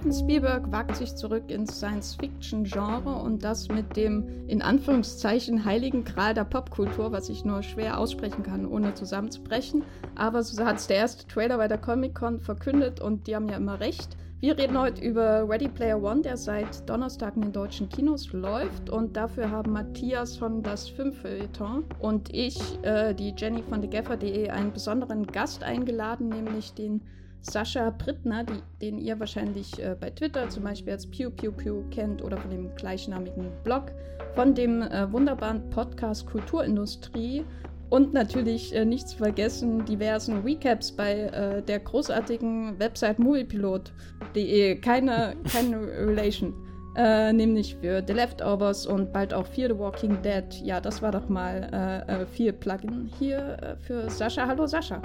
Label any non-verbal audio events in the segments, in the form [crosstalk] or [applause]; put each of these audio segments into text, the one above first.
Steven Spielberg wagt sich zurück ins Science-Fiction-Genre und das mit dem in Anführungszeichen heiligen Gral der Popkultur, was ich nur schwer aussprechen kann, ohne zusammenzubrechen. Aber so hat es der erste Trailer bei der Comic-Con verkündet und die haben ja immer recht. Wir reden heute über Ready Player One, der seit Donnerstag in den deutschen Kinos läuft. Und dafür haben Matthias von das Fünffeuilleton und ich, äh, die Jenny von thegaffer.de, einen besonderen Gast eingeladen, nämlich den Sascha Brittner, die, den ihr wahrscheinlich äh, bei Twitter zum Beispiel als Pew Pew Pew kennt oder von dem gleichnamigen Blog, von dem äh, wunderbaren Podcast Kulturindustrie und natürlich äh, nicht zu vergessen diversen Recaps bei äh, der großartigen Website moviepilot.de. Keine, keine [laughs] Relation. Äh, nämlich für The Leftovers und bald auch für The Walking Dead. Ja, das war doch mal äh, viel Plugin hier für Sascha. Hallo Sascha.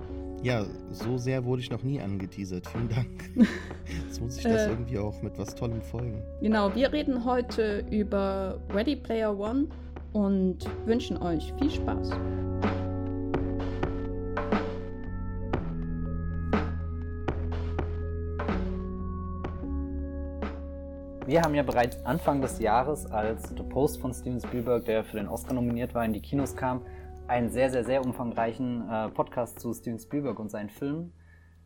Ja, so sehr wurde ich noch nie angeteasert. Vielen Dank. [laughs] Jetzt muss ich das äh, irgendwie auch mit was Tollem folgen. Genau, wir reden heute über Ready Player One und wünschen euch viel Spaß. Wir haben ja bereits Anfang des Jahres, als The Post von Steven Spielberg, der für den Oscar nominiert war, in die Kinos kam, einen sehr, sehr, sehr umfangreichen äh, Podcast zu Steven Spielberg und seinen Filmen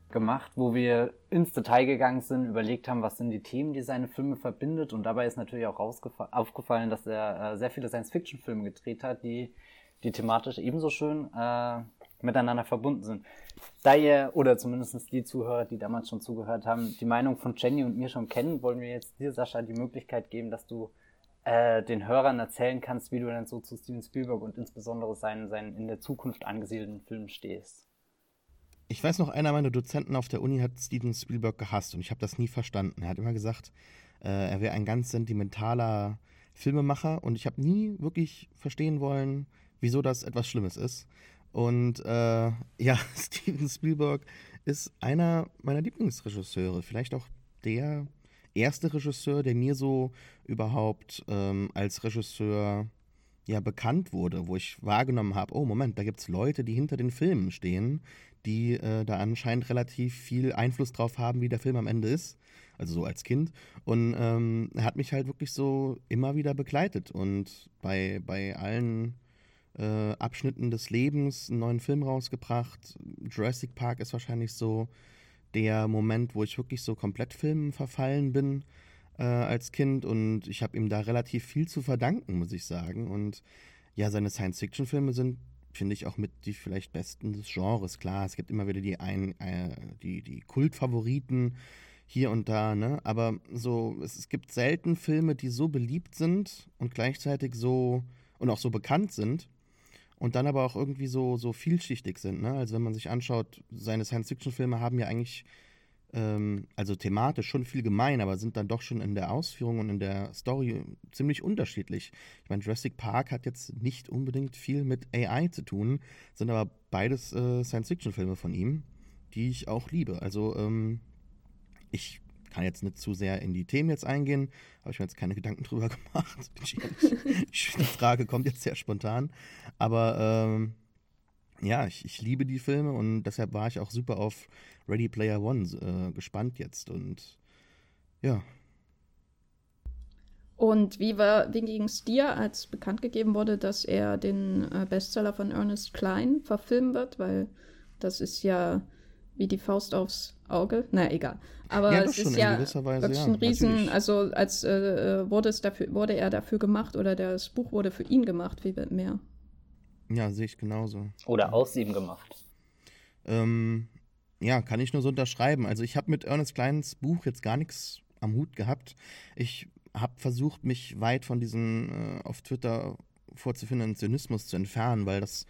gemacht, wo wir ins Detail gegangen sind, überlegt haben, was sind die Themen, die seine Filme verbindet. Und dabei ist natürlich auch aufgefallen, dass er äh, sehr viele Science-Fiction-Filme gedreht hat, die, die thematisch ebenso schön äh, miteinander verbunden sind. Da ihr, oder zumindest die Zuhörer, die damals schon zugehört haben, die Meinung von Jenny und mir schon kennen, wollen wir jetzt dir, Sascha, die Möglichkeit geben, dass du äh, den Hörern erzählen kannst, wie du denn so zu Steven Spielberg und insbesondere seinen, seinen in der Zukunft angesiedelten Filmen stehst. Ich weiß noch, einer meiner Dozenten auf der Uni hat Steven Spielberg gehasst und ich habe das nie verstanden. Er hat immer gesagt, äh, er wäre ein ganz sentimentaler Filmemacher und ich habe nie wirklich verstehen wollen, wieso das etwas Schlimmes ist. Und äh, ja, [laughs] Steven Spielberg ist einer meiner Lieblingsregisseure, vielleicht auch der erste Regisseur, der mir so überhaupt ähm, als Regisseur ja bekannt wurde, wo ich wahrgenommen habe, oh Moment, da gibt es Leute, die hinter den Filmen stehen, die äh, da anscheinend relativ viel Einfluss drauf haben, wie der Film am Ende ist. Also so als Kind. Und ähm, er hat mich halt wirklich so immer wieder begleitet und bei, bei allen äh, Abschnitten des Lebens einen neuen Film rausgebracht. Jurassic Park ist wahrscheinlich so der Moment, wo ich wirklich so komplett Filmen verfallen bin äh, als Kind und ich habe ihm da relativ viel zu verdanken, muss ich sagen. Und ja, seine Science-Fiction-Filme sind, finde ich, auch mit die vielleicht besten des Genres. Klar, es gibt immer wieder die, ein, äh, die, die Kultfavoriten hier und da, ne? Aber so, es, es gibt selten Filme, die so beliebt sind und gleichzeitig so und auch so bekannt sind und dann aber auch irgendwie so, so vielschichtig sind. Ne? Also wenn man sich anschaut, seine Science-Fiction-Filme haben ja eigentlich, ähm, also thematisch schon viel gemein, aber sind dann doch schon in der Ausführung und in der Story ziemlich unterschiedlich. Ich meine, Jurassic Park hat jetzt nicht unbedingt viel mit AI zu tun, sind aber beides äh, Science-Fiction-Filme von ihm, die ich auch liebe. Also ähm, ich kann jetzt nicht zu sehr in die Themen jetzt eingehen, habe ich mir jetzt keine Gedanken drüber [laughs] gemacht. die Frage kommt jetzt sehr spontan. Aber ähm, ja, ich, ich, liebe die Filme und deshalb war ich auch super auf Ready Player One äh, gespannt jetzt und ja. Und wie, wie ging es dir, als bekannt gegeben wurde, dass er den äh, Bestseller von Ernest Klein verfilmen wird? Weil das ist ja wie die Faust aufs Auge. Na, egal. Aber ja, es ist ja Weise, wirklich ein Riesen, natürlich. also als äh, äh, wurde es dafür, wurde er dafür gemacht oder das Buch wurde für ihn gemacht, wie mehr. Ja, sehe ich genauso. Oder aus ihm gemacht. Ähm, ja, kann ich nur so unterschreiben. Also ich habe mit Ernest Kleins Buch jetzt gar nichts am Hut gehabt. Ich habe versucht, mich weit von diesem äh, auf Twitter vorzufindenden Zynismus zu entfernen, weil das,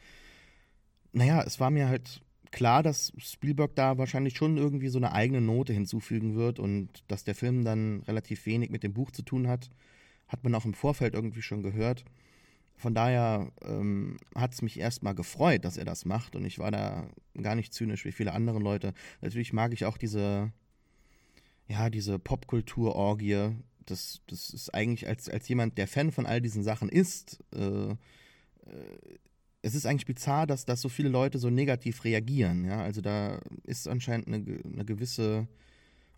naja, es war mir halt klar, dass Spielberg da wahrscheinlich schon irgendwie so eine eigene Note hinzufügen wird und dass der Film dann relativ wenig mit dem Buch zu tun hat, hat man auch im Vorfeld irgendwie schon gehört. Von daher ähm, hat es mich erstmal gefreut, dass er das macht und ich war da gar nicht zynisch wie viele andere Leute. Natürlich mag ich auch diese, ja, diese Popkultur-Orgie. Das, das ist eigentlich als, als jemand, der Fan von all diesen Sachen ist, äh, äh es ist eigentlich bizarr, dass, dass so viele Leute so negativ reagieren. Ja? Also da ist anscheinend eine, eine gewisse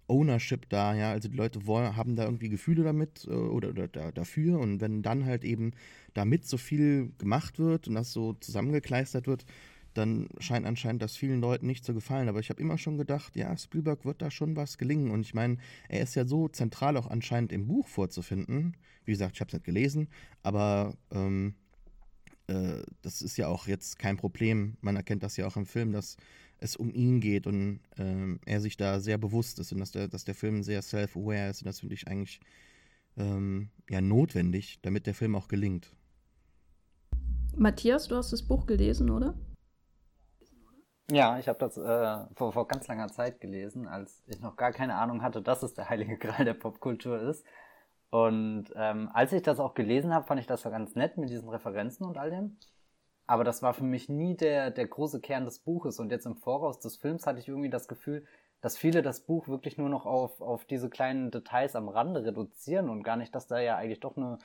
Ownership da, ja, also die Leute wollen, haben da irgendwie Gefühle damit äh, oder, oder da, dafür und wenn dann halt eben damit so viel gemacht wird und das so zusammengekleistert wird, dann scheint anscheinend das vielen Leuten nicht zu gefallen. Aber ich habe immer schon gedacht, ja, Spielberg wird da schon was gelingen. Und ich meine, er ist ja so zentral auch anscheinend im Buch vorzufinden. Wie gesagt, ich habe es nicht gelesen, aber ähm, äh, das ist ja auch jetzt kein Problem. Man erkennt das ja auch im Film, dass es um ihn geht und ähm, er sich da sehr bewusst ist und dass der, dass der Film sehr self-aware ist. Und das finde ich eigentlich ähm, ja notwendig, damit der Film auch gelingt. Matthias, du hast das Buch gelesen, oder? Ja, ich habe das äh, vor, vor ganz langer Zeit gelesen, als ich noch gar keine Ahnung hatte, dass es der heilige Gral der Popkultur ist. Und ähm, als ich das auch gelesen habe, fand ich das ganz nett mit diesen Referenzen und all dem. Aber das war für mich nie der, der große Kern des Buches. Und jetzt im Voraus des Films hatte ich irgendwie das Gefühl, dass viele das Buch wirklich nur noch auf, auf diese kleinen Details am Rande reduzieren und gar nicht, dass da ja eigentlich doch eine,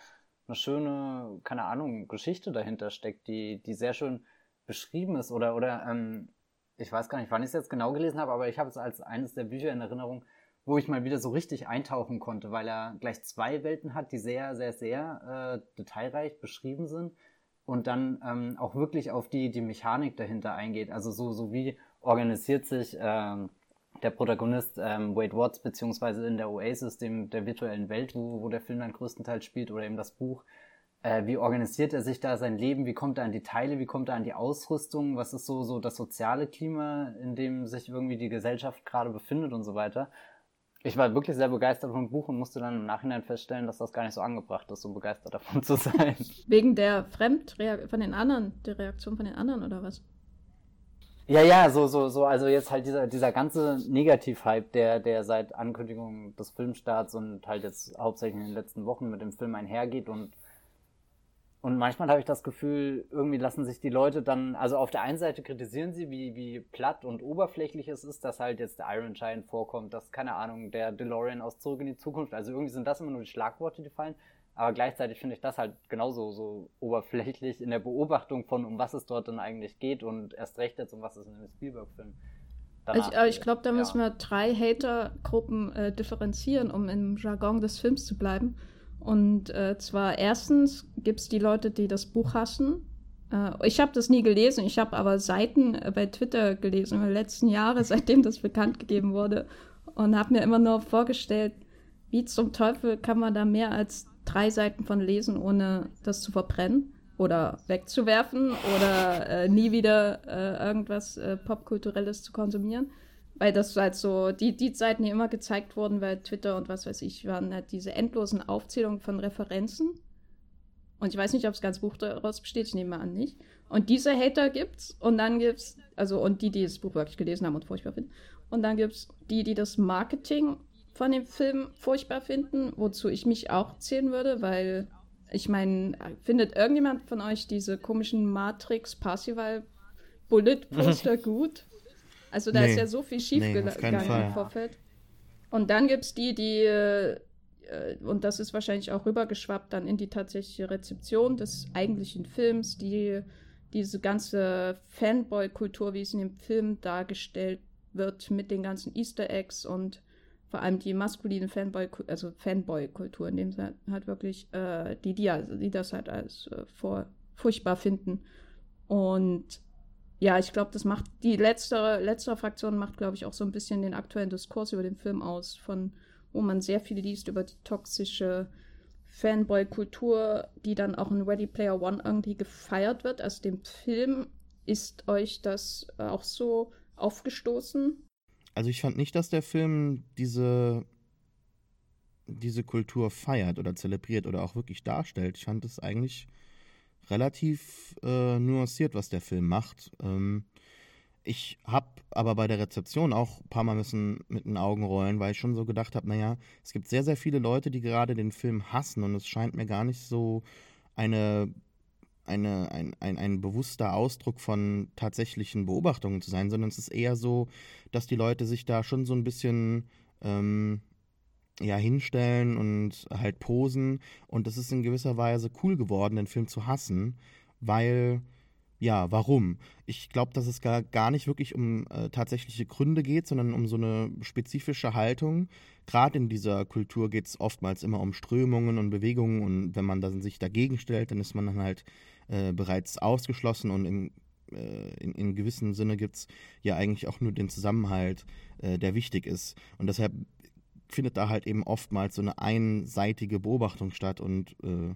eine schöne, keine Ahnung, Geschichte dahinter steckt, die, die sehr schön beschrieben ist. Oder, oder ähm, ich weiß gar nicht, wann ich es jetzt genau gelesen habe, aber ich habe es als eines der Bücher in Erinnerung, wo ich mal wieder so richtig eintauchen konnte, weil er gleich zwei Welten hat, die sehr, sehr, sehr äh, detailreich beschrieben sind und dann ähm, auch wirklich auf die, die Mechanik dahinter eingeht. Also so, so wie organisiert sich ähm, der Protagonist ähm, Wade Watts beziehungsweise in der Oasis, dem der virtuellen Welt, wo, wo der Film dann größtenteils spielt, oder eben das Buch. Äh, wie organisiert er sich da sein Leben? Wie kommt er an die Teile? Wie kommt er an die Ausrüstung? Was ist so, so das soziale Klima, in dem sich irgendwie die Gesellschaft gerade befindet und so weiter? Ich war wirklich sehr begeistert vom Buch und musste dann im Nachhinein feststellen, dass das gar nicht so angebracht ist, so begeistert davon zu sein. [laughs] Wegen der Fremdreaktion von den anderen, der Reaktion von den anderen oder was? Ja, ja, so, so, so, also jetzt halt dieser, dieser ganze Negativ-Hype, der, der seit Ankündigung des Filmstarts und halt jetzt hauptsächlich in den letzten Wochen mit dem Film einhergeht und und manchmal habe ich das Gefühl, irgendwie lassen sich die Leute dann, also auf der einen Seite kritisieren sie, wie, wie platt und oberflächlich es ist, dass halt jetzt der Iron Giant vorkommt, dass, keine Ahnung, der DeLorean aus Zurück in die Zukunft, also irgendwie sind das immer nur die Schlagworte, die fallen. Aber gleichzeitig finde ich das halt genauso so oberflächlich in der Beobachtung von, um was es dort dann eigentlich geht und erst recht jetzt, um was es in dem Spielberg-Film ich, aber ich glaube, da ja. müssen wir drei Hater-Gruppen äh, differenzieren, um im Jargon des Films zu bleiben. Und äh, zwar erstens gibt es die Leute, die das Buch hassen. Äh, ich habe das nie gelesen, ich habe aber Seiten äh, bei Twitter gelesen in den letzten Jahren, [laughs] seitdem das bekannt gegeben wurde. Und habe mir immer nur vorgestellt, wie zum Teufel kann man da mehr als drei Seiten von lesen, ohne das zu verbrennen oder wegzuwerfen oder äh, nie wieder äh, irgendwas äh, Popkulturelles zu konsumieren. Weil das halt so, die, die Seiten, die immer gezeigt wurden bei Twitter und was weiß ich, waren halt diese endlosen Aufzählungen von Referenzen. Und ich weiß nicht, ob das ganze Buch daraus besteht, ich nehme mal an nicht. Und diese Hater gibt's und dann gibt's, also und die, die das Buch wirklich gelesen haben und furchtbar finden. Und dann gibt's die, die das Marketing von dem Film furchtbar finden, wozu ich mich auch zählen würde, weil ich meine, findet irgendjemand von euch diese komischen Matrix Parsival Bullet Poster [laughs] gut? Also da nee. ist ja so viel schiefgegangen nee, im Vorfeld. Und dann gibt es die, die, äh, und das ist wahrscheinlich auch rübergeschwappt dann in die tatsächliche Rezeption des eigentlichen Films, die diese ganze Fanboy-Kultur, wie es in dem Film dargestellt wird, mit den ganzen Easter Eggs und vor allem die maskuline Fanboy, also Fanboy-Kultur, in dem sie halt wirklich, äh, die, die, die das halt als äh, vor, furchtbar finden. Und ja, ich glaube, das macht die letztere, letztere Fraktion macht, glaube ich, auch so ein bisschen den aktuellen Diskurs über den Film aus, von wo man sehr viel liest über die toxische Fanboy-Kultur, die dann auch in Ready Player One irgendwie gefeiert wird. Also dem Film ist euch das auch so aufgestoßen? Also ich fand nicht, dass der Film diese diese Kultur feiert oder zelebriert oder auch wirklich darstellt. Ich fand es eigentlich relativ äh, nuanciert, was der Film macht. Ähm, ich habe aber bei der Rezeption auch ein paar Mal müssen mit den Augen rollen, weil ich schon so gedacht habe, naja, es gibt sehr, sehr viele Leute, die gerade den Film hassen und es scheint mir gar nicht so eine, eine, ein, ein, ein bewusster Ausdruck von tatsächlichen Beobachtungen zu sein, sondern es ist eher so, dass die Leute sich da schon so ein bisschen ähm, ja, hinstellen und halt posen. Und das ist in gewisser Weise cool geworden, den Film zu hassen, weil ja, warum? Ich glaube, dass es gar, gar nicht wirklich um äh, tatsächliche Gründe geht, sondern um so eine spezifische Haltung. Gerade in dieser Kultur geht es oftmals immer um Strömungen und Bewegungen und wenn man dann sich dagegen stellt, dann ist man dann halt äh, bereits ausgeschlossen und im, äh, in, in gewissem Sinne gibt es ja eigentlich auch nur den Zusammenhalt, äh, der wichtig ist. Und deshalb findet da halt eben oftmals so eine einseitige Beobachtung statt und äh,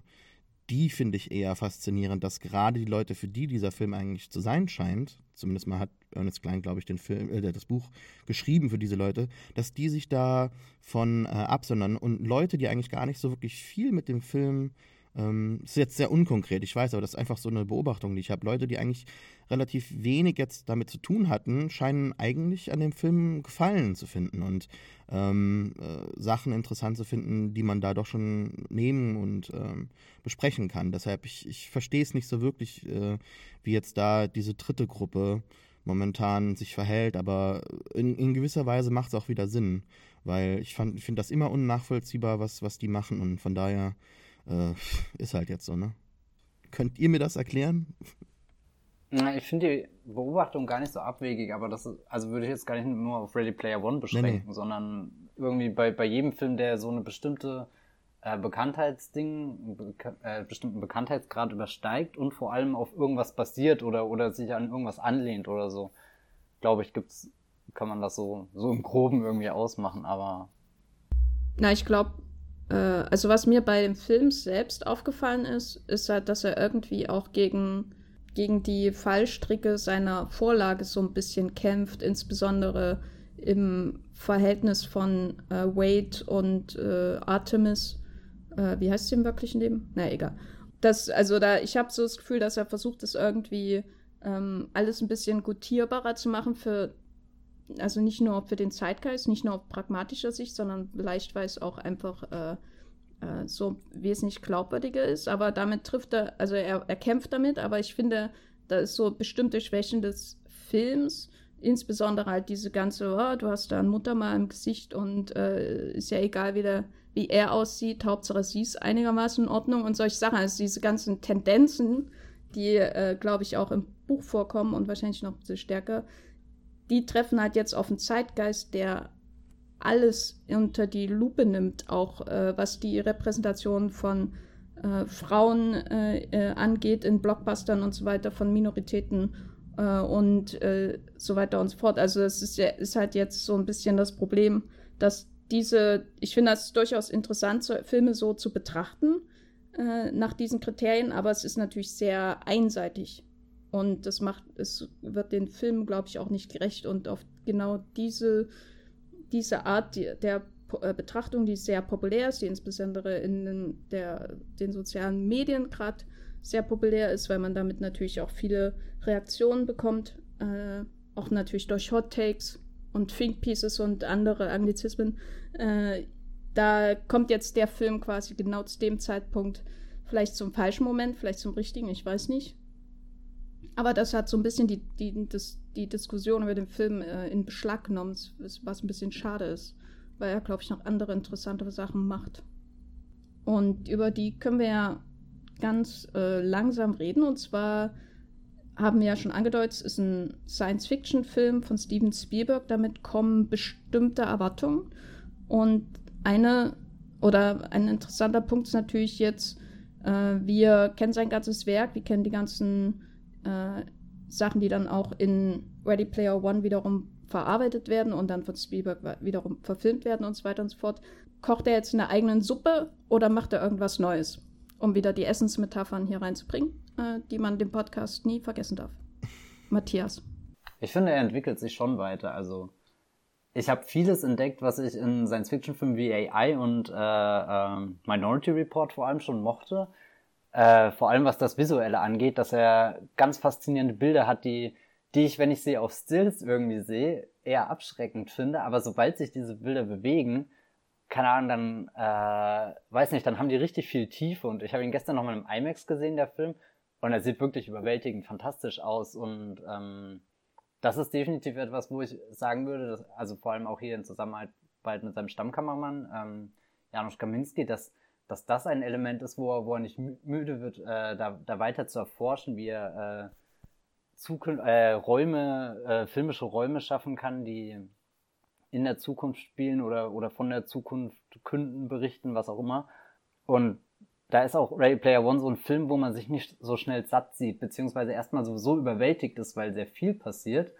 die finde ich eher faszinierend, dass gerade die Leute, für die dieser Film eigentlich zu sein scheint, zumindest mal hat Ernest Klein, glaube ich, den Film, äh, das Buch geschrieben für diese Leute, dass die sich da von äh, absondern und Leute, die eigentlich gar nicht so wirklich viel mit dem Film ähm, ist jetzt sehr unkonkret, ich weiß, aber das ist einfach so eine Beobachtung, die ich habe. Leute, die eigentlich relativ wenig jetzt damit zu tun hatten, scheinen eigentlich an dem Film Gefallen zu finden und ähm, äh, Sachen interessant zu finden, die man da doch schon nehmen und ähm, besprechen kann. Deshalb, ich, ich verstehe es nicht so wirklich, äh, wie jetzt da diese dritte Gruppe momentan sich verhält, aber in, in gewisser Weise macht es auch wieder Sinn, weil ich, ich finde das immer unnachvollziehbar, was, was die machen und von daher äh, ist halt jetzt so, ne? Könnt ihr mir das erklären? Ich finde die Beobachtung gar nicht so abwegig, aber das ist, also würde ich jetzt gar nicht nur auf Ready Player One beschränken, nee, nee. sondern irgendwie bei, bei jedem Film, der so eine bestimmte äh, Bekanntheitsding, beka äh, bestimmten Bekanntheitsgrad übersteigt und vor allem auf irgendwas basiert oder, oder sich an irgendwas anlehnt oder so, glaube ich, gibt's, kann man das so, so im Groben irgendwie ausmachen, aber. Na, ich glaube, äh, also was mir bei dem Film selbst aufgefallen ist, ist halt, dass er irgendwie auch gegen, gegen die Fallstricke seiner Vorlage so ein bisschen kämpft, insbesondere im Verhältnis von äh, Wade und äh, Artemis. Äh, wie heißt sie im wirklichen Leben? Na, egal. Das, also da, ich habe so das Gefühl, dass er versucht, das irgendwie ähm, alles ein bisschen gutierbarer zu machen für also nicht nur für den Zeitgeist, nicht nur auf pragmatischer Sicht, sondern vielleicht, weil es auch einfach äh, äh, so wesentlich glaubwürdiger ist. Aber damit trifft er, also er, er kämpft damit, aber ich finde, da ist so bestimmte Schwächen des Films, insbesondere halt diese ganze, oh, du hast da Mutter mal im Gesicht und äh, ist ja egal, wie, der, wie er aussieht, Hauptsache sie ist einigermaßen in Ordnung und solche Sachen. Also diese ganzen Tendenzen, die, äh, glaube ich, auch im Buch vorkommen und wahrscheinlich noch ein bisschen stärker, die treffen halt jetzt auf einen Zeitgeist, der alles unter die Lupe nimmt, auch äh, was die Repräsentation von äh, Frauen äh, äh angeht in Blockbustern und so weiter, von Minoritäten äh, und äh, so weiter und so fort. Also es ist, ist halt jetzt so ein bisschen das Problem, dass diese, ich finde das durchaus interessant, so Filme so zu betrachten nach diesen Kriterien, aber es ist natürlich sehr einseitig. Und das macht, es wird den Film, glaube ich, auch nicht gerecht. Und auf genau diese, diese Art der äh, Betrachtung, die sehr populär ist, die insbesondere in der, den sozialen Medien gerade sehr populär ist, weil man damit natürlich auch viele Reaktionen bekommt, äh, auch natürlich durch Hot Takes und Think Pieces und andere Anglizismen. Äh, da kommt jetzt der Film quasi genau zu dem Zeitpunkt, vielleicht zum falschen Moment, vielleicht zum richtigen, ich weiß nicht. Aber das hat so ein bisschen die, die, das, die Diskussion über den Film äh, in Beschlag genommen, was ein bisschen schade ist, weil er, glaube ich, noch andere interessante Sachen macht. Und über die können wir ja ganz äh, langsam reden. Und zwar haben wir ja schon angedeutet, es ist ein Science-Fiction-Film von Steven Spielberg. Damit kommen bestimmte Erwartungen. Und eine oder ein interessanter Punkt ist natürlich jetzt, äh, wir kennen sein ganzes Werk, wir kennen die ganzen äh, Sachen, die dann auch in Ready Player One wiederum verarbeitet werden und dann von Spielberg wiederum verfilmt werden und so weiter und so fort. Kocht er jetzt eine eigenen Suppe oder macht er irgendwas Neues? Um wieder die Essensmetaphern hier reinzubringen, äh, die man dem Podcast nie vergessen darf. [laughs] Matthias. Ich finde, er entwickelt sich schon weiter. Also, ich habe vieles entdeckt, was ich in Science-Fiction-Filmen wie AI und äh, äh, Minority Report vor allem schon mochte. Äh, vor allem was das Visuelle angeht, dass er ganz faszinierende Bilder hat, die, die ich, wenn ich sie auf Stills irgendwie sehe, eher abschreckend finde. Aber sobald sich diese Bilder bewegen, keine Ahnung, dann, äh, weiß nicht, dann haben die richtig viel Tiefe. Und ich habe ihn gestern nochmal im IMAX gesehen, der Film. Und er sieht wirklich überwältigend fantastisch aus. Und ähm, das ist definitiv etwas, wo ich sagen würde, dass, also vor allem auch hier in Zusammenarbeit mit seinem Stammkammermann, ähm, Janusz Kaminski, dass dass das ein Element ist, wo er, wo er nicht müde wird, äh, da, da weiter zu erforschen, wie er, äh, äh, Räume, äh, filmische Räume schaffen kann, die in der Zukunft spielen oder, oder von der Zukunft künden, berichten, was auch immer. Und da ist auch Ready Player One so ein Film, wo man sich nicht so schnell satt sieht, beziehungsweise erstmal sowieso überwältigt ist, weil sehr viel passiert.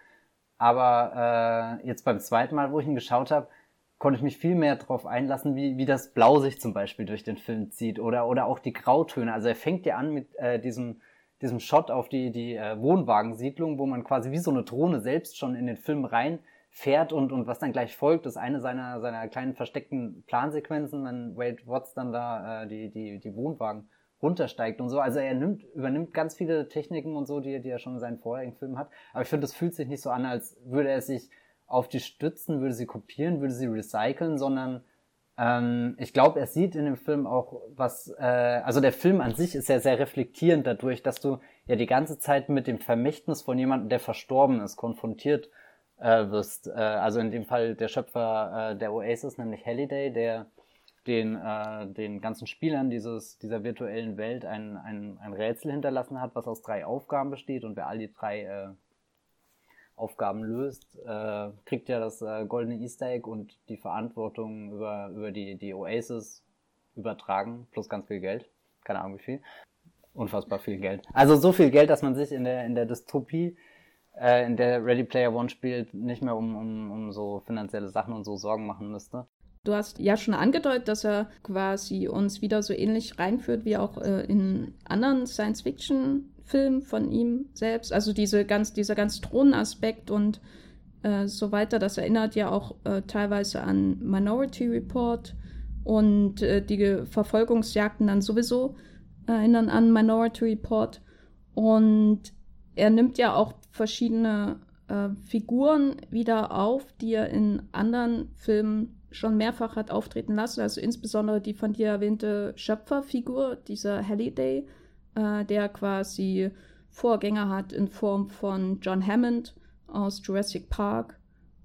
Aber äh, jetzt beim zweiten Mal, wo ich ihn geschaut habe, konnte ich mich viel mehr darauf einlassen, wie, wie das Blau sich zum Beispiel durch den Film zieht oder, oder auch die Grautöne. Also er fängt ja an mit äh, diesem, diesem Shot auf die, die äh, Wohnwagensiedlung, wo man quasi wie so eine Drohne selbst schon in den Film rein fährt und, und was dann gleich folgt, ist eine seiner, seiner kleinen versteckten Plansequenzen, wenn Wade Watts dann da äh, die, die, die Wohnwagen runtersteigt und so. Also er nimmt, übernimmt ganz viele Techniken und so, die, die er schon in seinen vorherigen Filmen hat. Aber ich finde, das fühlt sich nicht so an, als würde er sich auf die stützen, würde sie kopieren, würde sie recyceln, sondern ähm, ich glaube, er sieht in dem Film auch was, äh, also der Film an sich ist ja sehr reflektierend dadurch, dass du ja die ganze Zeit mit dem Vermächtnis von jemandem, der verstorben ist, konfrontiert äh, wirst. Äh, also in dem Fall der Schöpfer äh, der Oasis, nämlich Halliday, der den, äh, den ganzen Spielern dieses, dieser virtuellen Welt ein, ein, ein Rätsel hinterlassen hat, was aus drei Aufgaben besteht und wer all die drei äh, Aufgaben löst, äh, kriegt ja das äh, goldene Easter Egg und die Verantwortung über, über die, die Oasis übertragen, plus ganz viel Geld. Keine Ahnung wie viel. Unfassbar viel Geld. Also so viel Geld, dass man sich in der, in der Dystopie äh, in der Ready Player One spielt, nicht mehr um, um, um so finanzielle Sachen und so Sorgen machen müsste. Du hast ja schon angedeutet, dass er quasi uns wieder so ähnlich reinführt wie auch äh, in anderen Science-Fiction-Filmen von ihm selbst. Also diese ganz, dieser ganz Thronenaspekt und äh, so weiter, das erinnert ja auch äh, teilweise an Minority Report und äh, die Verfolgungsjagden dann sowieso erinnern an Minority Report. Und er nimmt ja auch verschiedene äh, Figuren wieder auf, die er in anderen Filmen schon mehrfach hat auftreten lassen. Also insbesondere die von dir erwähnte Schöpferfigur, dieser Halliday, äh, der quasi Vorgänger hat in Form von John Hammond aus Jurassic Park.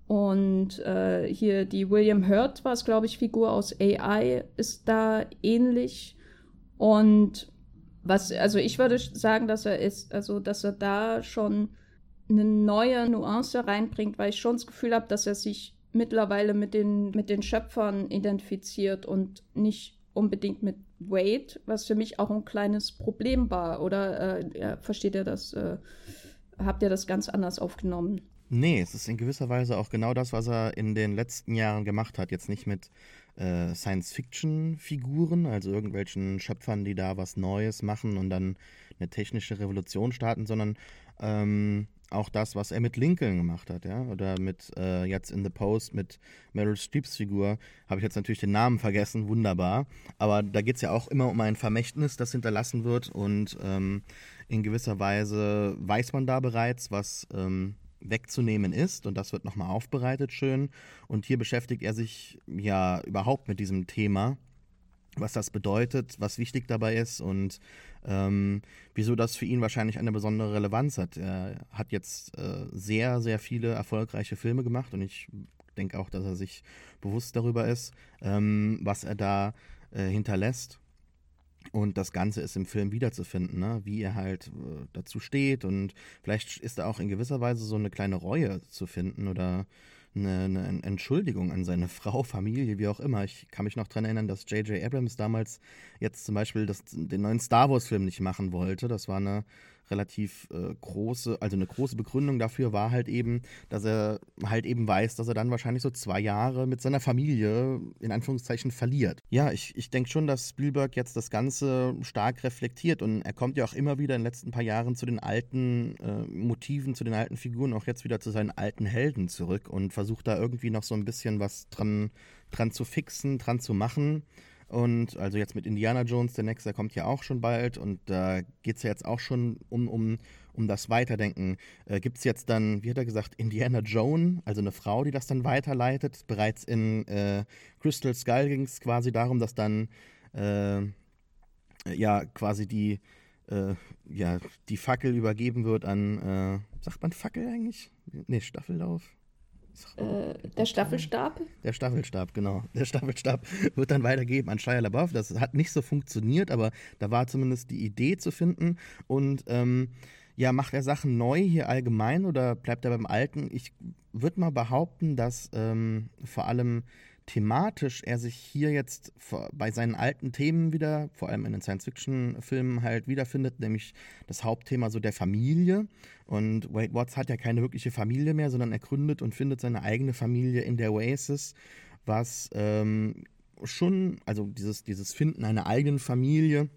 Und äh, hier die William Hurt war es, glaube ich, Figur aus AI ist da ähnlich. Und was, also ich würde sagen, dass er ist, also dass er da schon eine neue Nuance reinbringt, weil ich schon das Gefühl habe, dass er sich mittlerweile mit den, mit den Schöpfern identifiziert und nicht unbedingt mit Wade, was für mich auch ein kleines Problem war. Oder äh, versteht ihr das? Äh, habt ihr das ganz anders aufgenommen? Nee, es ist in gewisser Weise auch genau das, was er in den letzten Jahren gemacht hat. Jetzt nicht mit äh, Science-Fiction-Figuren, also irgendwelchen Schöpfern, die da was Neues machen und dann eine technische Revolution starten, sondern ähm, auch das, was er mit Lincoln gemacht hat, ja, oder mit äh, jetzt in The Post mit Meryl Streeps Figur, habe ich jetzt natürlich den Namen vergessen, wunderbar, aber da geht es ja auch immer um ein Vermächtnis, das hinterlassen wird und ähm, in gewisser Weise weiß man da bereits, was ähm, wegzunehmen ist und das wird nochmal aufbereitet schön. Und hier beschäftigt er sich ja überhaupt mit diesem Thema was das bedeutet, was wichtig dabei ist und ähm, wieso das für ihn wahrscheinlich eine besondere Relevanz hat. Er hat jetzt äh, sehr, sehr viele erfolgreiche Filme gemacht und ich denke auch, dass er sich bewusst darüber ist, ähm, was er da äh, hinterlässt. Und das Ganze ist im Film wiederzufinden, ne? wie er halt äh, dazu steht. Und vielleicht ist da auch in gewisser Weise so eine kleine Reue zu finden oder eine, eine Entschuldigung an seine Frau, Familie, wie auch immer. Ich kann mich noch daran erinnern, dass J.J. Abrams damals jetzt zum Beispiel das, den neuen Star Wars-Film nicht machen wollte. Das war eine relativ äh, große, also eine große Begründung dafür war halt eben, dass er halt eben weiß, dass er dann wahrscheinlich so zwei Jahre mit seiner Familie in Anführungszeichen verliert. Ja, ich, ich denke schon, dass Spielberg jetzt das Ganze stark reflektiert und er kommt ja auch immer wieder in den letzten paar Jahren zu den alten äh, Motiven, zu den alten Figuren, auch jetzt wieder zu seinen alten Helden zurück und versucht da irgendwie noch so ein bisschen was dran, dran zu fixen, dran zu machen. Und also jetzt mit Indiana Jones, der nächste kommt ja auch schon bald und da geht es ja jetzt auch schon um, um, um das Weiterdenken. Äh, Gibt es jetzt dann, wie hat er gesagt, Indiana Jones, also eine Frau, die das dann weiterleitet? Bereits in äh, Crystal Skull ging es quasi darum, dass dann äh, ja quasi die, äh, ja, die Fackel übergeben wird an, äh, sagt man Fackel eigentlich? Nee, Staffellauf. Äh, der Staffelstab? Der Staffelstab, genau. Der Staffelstab [laughs] wird dann weitergeben an Shia LaBeouf. Das hat nicht so funktioniert, aber da war zumindest die Idee zu finden. Und ähm, Ja, macht er Sachen neu hier allgemein oder bleibt er beim Alten? Ich würde mal behaupten, dass ähm, vor allem thematisch er sich hier jetzt bei seinen alten Themen wieder, vor allem in den Science-Fiction-Filmen halt wiederfindet, nämlich das Hauptthema so der Familie. Und Wade Watts hat ja keine wirkliche Familie mehr, sondern er gründet und findet seine eigene Familie in der Oasis, was ähm, schon, also dieses, dieses Finden einer eigenen Familie,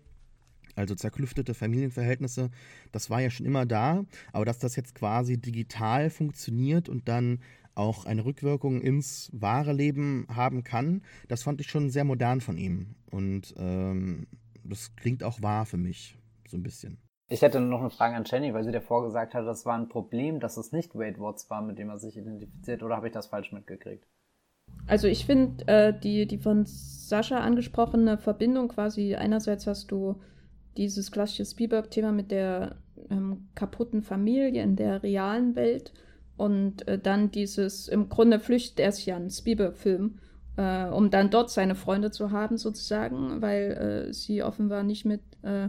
also zerklüftete Familienverhältnisse, das war ja schon immer da, aber dass das jetzt quasi digital funktioniert und dann auch eine Rückwirkung ins wahre Leben haben kann, das fand ich schon sehr modern von ihm. Und ähm, das klingt auch wahr für mich, so ein bisschen. Ich hätte noch eine Frage an Jenny, weil sie davor gesagt hat, das war ein Problem, dass es nicht Wade Watts war, mit dem er sich identifiziert, oder habe ich das falsch mitgekriegt? Also ich finde äh, die, die von Sascha angesprochene Verbindung quasi, einerseits hast du dieses klassische Spielberg-Thema mit der ähm, kaputten Familie in der realen Welt und äh, dann dieses, im Grunde flüchtet er sich ja einen Spielberg-Film, äh, um dann dort seine Freunde zu haben sozusagen, weil äh, sie offenbar nicht mit äh,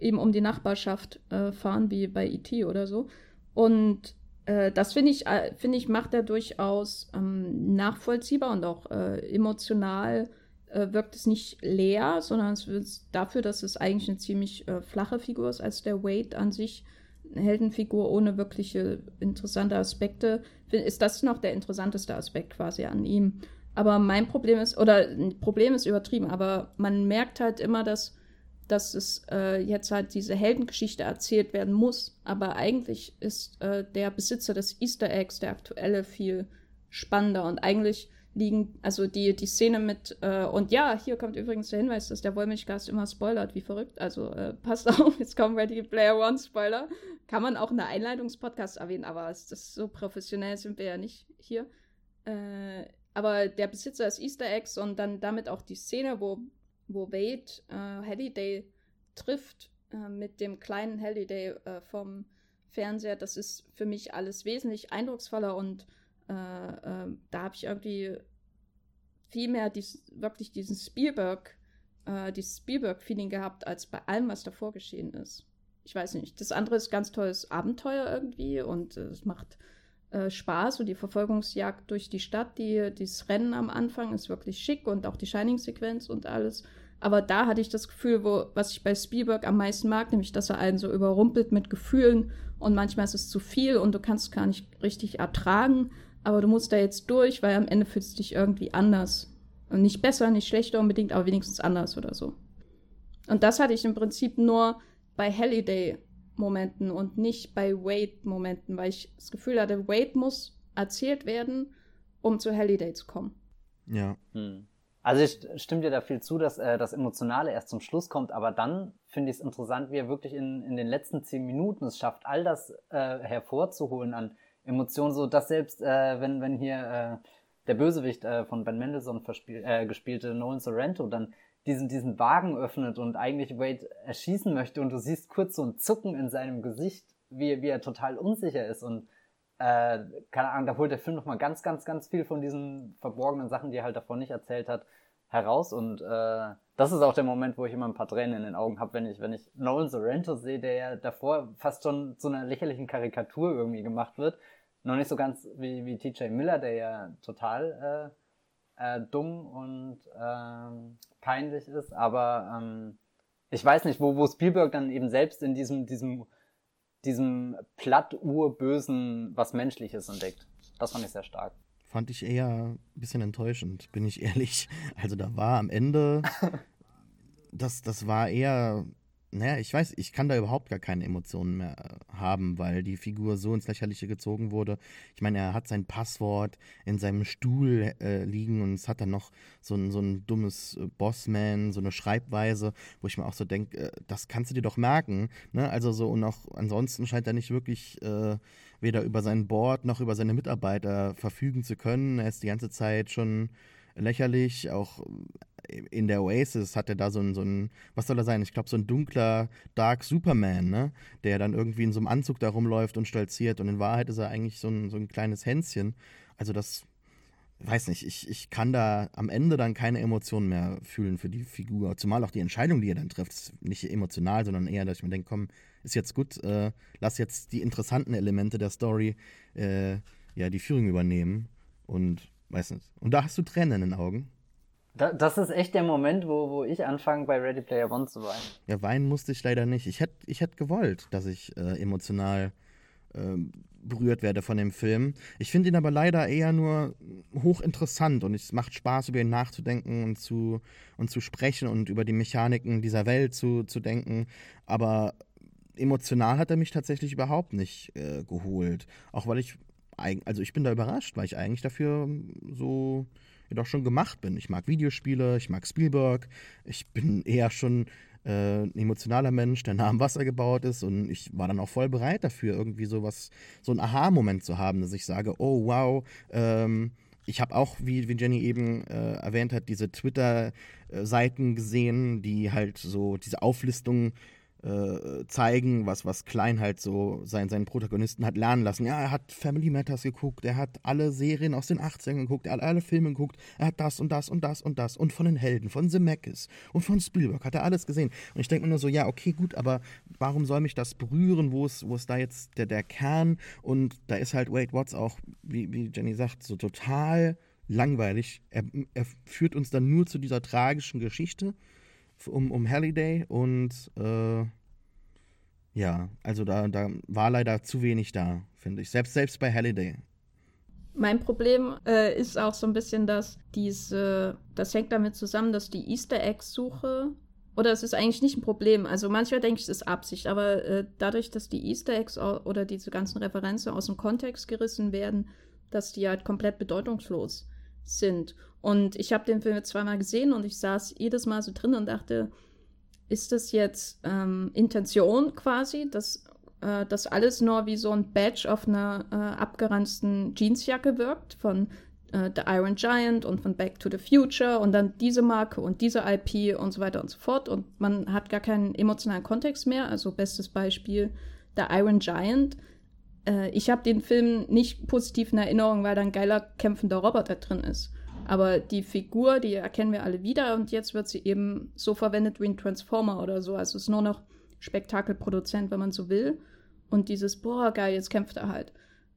ihm um die Nachbarschaft äh, fahren, wie bei E.T. oder so. Und äh, das finde ich, äh, finde ich, macht er durchaus ähm, nachvollziehbar und auch äh, emotional äh, wirkt es nicht leer, sondern es wird dafür, dass es eigentlich eine ziemlich äh, flache Figur ist, als der Wade an sich Heldenfigur ohne wirkliche interessante Aspekte, ist das noch der interessanteste Aspekt quasi an ihm. Aber mein Problem ist, oder Problem ist übertrieben, aber man merkt halt immer, dass dass es äh, jetzt halt diese Heldengeschichte erzählt werden muss. Aber eigentlich ist äh, der Besitzer des Easter Eggs, der aktuelle, viel spannender. Und eigentlich liegen, also die, die Szene mit, äh, und ja, hier kommt übrigens der Hinweis, dass der Wollmilchgast immer spoilert, wie verrückt. Also äh, passt [laughs] auf, jetzt kommen Ready Player One Spoiler. Kann man auch in der Einleitungspodcast erwähnen, aber ist das so professionell sind wir ja nicht hier. Äh, aber der Besitzer des Easter Eggs und dann damit auch die Szene, wo wo Wade äh, Halliday trifft äh, mit dem kleinen Halliday äh, vom Fernseher, das ist für mich alles wesentlich eindrucksvoller und äh, äh, da habe ich irgendwie viel mehr dies, wirklich diesen Spielberg, äh, dieses Spielberg-Feeling gehabt, als bei allem, was davor geschehen ist. Ich weiß nicht. Das andere ist ganz tolles Abenteuer irgendwie und es macht Spaß und die Verfolgungsjagd durch die Stadt, die, dieses Rennen am Anfang ist wirklich schick und auch die Shining-Sequenz und alles. Aber da hatte ich das Gefühl, wo, was ich bei Spielberg am meisten mag, nämlich, dass er einen so überrumpelt mit Gefühlen und manchmal ist es zu viel und du kannst es gar nicht richtig ertragen, aber du musst da jetzt durch, weil am Ende fühlst du dich irgendwie anders. Und nicht besser, nicht schlechter unbedingt, aber wenigstens anders oder so. Und das hatte ich im Prinzip nur bei Halliday-Momenten und nicht bei Wade-Momenten, weil ich das Gefühl hatte, Wade muss erzählt werden, um zu Halliday zu kommen. Ja. Hm. Also ich stimme dir da viel zu, dass äh, das Emotionale erst zum Schluss kommt, aber dann finde ich es interessant, wie er wirklich in, in den letzten zehn Minuten es schafft, all das äh, hervorzuholen an Emotionen, so dass selbst äh, wenn, wenn hier äh, der Bösewicht äh, von Ben Mendelssohn äh, gespielte Nolan Sorrento dann diesen, diesen Wagen öffnet und eigentlich Wade erschießen möchte und du siehst kurz so ein Zucken in seinem Gesicht, wie, wie er total unsicher ist und äh, keine Ahnung, da holt der Film nochmal ganz, ganz, ganz viel von diesen verborgenen Sachen, die er halt davor nicht erzählt hat, heraus. Und äh, das ist auch der Moment, wo ich immer ein paar Tränen in den Augen habe, wenn ich, wenn ich Nolan Sorrento sehe, der ja davor fast schon zu einer lächerlichen Karikatur irgendwie gemacht wird. Noch nicht so ganz wie, wie TJ Miller, der ja total äh, äh, dumm und äh, peinlich ist, aber ähm, ich weiß nicht, wo, wo Spielberg dann eben selbst in diesem, diesem diesem platt-urbösen was Menschliches entdeckt. Das fand ich sehr stark. Fand ich eher ein bisschen enttäuschend, bin ich ehrlich. Also da war am Ende, [laughs] das, das war eher naja, ich weiß, ich kann da überhaupt gar keine Emotionen mehr äh, haben, weil die Figur so ins Lächerliche gezogen wurde. Ich meine, er hat sein Passwort in seinem Stuhl äh, liegen und es hat dann noch so ein, so ein dummes äh, Bossman, so eine Schreibweise, wo ich mir auch so denke, äh, das kannst du dir doch merken. Ne? Also so, und auch ansonsten scheint er nicht wirklich äh, weder über sein Board noch über seine Mitarbeiter verfügen zu können. Er ist die ganze Zeit schon lächerlich, auch in der Oasis hat er da so ein, so ein was soll er sein? Ich glaube, so ein dunkler Dark Superman, ne? Der dann irgendwie in so einem Anzug da rumläuft und stolziert. Und in Wahrheit ist er eigentlich so ein, so ein kleines Hänschen. Also das weiß nicht, ich, ich kann da am Ende dann keine Emotionen mehr fühlen für die Figur. Zumal auch die Entscheidung, die er dann trifft, ist nicht emotional, sondern eher, dass ich mir denke, komm, ist jetzt gut, äh, lass jetzt die interessanten Elemente der Story äh, ja die Führung übernehmen. Und weiß nicht. Und da hast du Tränen in den Augen. Da, das ist echt der Moment, wo, wo ich anfange, bei Ready Player One zu weinen. Ja, weinen musste ich leider nicht. Ich hätte ich hätt gewollt, dass ich äh, emotional ähm, berührt werde von dem Film. Ich finde ihn aber leider eher nur hochinteressant und es macht Spaß, über ihn nachzudenken und zu, und zu sprechen und über die Mechaniken dieser Welt zu, zu denken. Aber emotional hat er mich tatsächlich überhaupt nicht äh, geholt. Auch weil ich, also ich bin da überrascht, weil ich eigentlich dafür so ja doch schon gemacht bin. Ich mag Videospiele, ich mag Spielberg, ich bin eher schon äh, ein emotionaler Mensch, der nah am Wasser gebaut ist und ich war dann auch voll bereit dafür, irgendwie sowas, so einen Aha-Moment zu haben, dass ich sage, oh wow, ähm, ich habe auch, wie, wie Jenny eben äh, erwähnt hat, diese Twitter-Seiten gesehen, die halt so diese Auflistung äh, zeigen, was, was Klein halt so sein, seinen Protagonisten hat lernen lassen. Ja, er hat Family Matters geguckt, er hat alle Serien aus den 80ern geguckt, er hat alle Filme geguckt, er hat das und das und das und das und von den Helden, von Zemeckis und von Spielberg hat er alles gesehen. Und ich denke mir nur so, ja, okay, gut, aber warum soll mich das berühren? Wo ist, wo ist da jetzt der, der Kern? Und da ist halt Wade Watts auch, wie, wie Jenny sagt, so total langweilig. Er, er führt uns dann nur zu dieser tragischen Geschichte um, um Halliday und äh, ja, also da, da war leider zu wenig da, finde ich. Selbst, selbst bei Halliday. Mein Problem äh, ist auch so ein bisschen, dass diese, das hängt damit zusammen, dass die Easter Eggs-Suche, oder es ist eigentlich nicht ein Problem, also manchmal denke ich, es ist Absicht, aber äh, dadurch, dass die Easter Eggs oder diese ganzen Referenzen aus dem Kontext gerissen werden, dass die halt komplett bedeutungslos sind. Und ich habe den Film jetzt zweimal gesehen und ich saß jedes Mal so drin und dachte, ist das jetzt ähm, Intention quasi, dass äh, das alles nur wie so ein Badge auf einer äh, abgeranzten Jeansjacke wirkt von äh, The Iron Giant und von Back to the Future und dann diese Marke und diese IP und so weiter und so fort und man hat gar keinen emotionalen Kontext mehr. Also bestes Beispiel The Iron Giant. Äh, ich habe den Film nicht positiv in Erinnerung, weil da ein geiler kämpfender Roboter drin ist. Aber die Figur, die erkennen wir alle wieder und jetzt wird sie eben so verwendet wie ein Transformer oder so. Also es ist nur noch Spektakelproduzent, wenn man so will. Und dieses, boah, geil, jetzt kämpft er halt.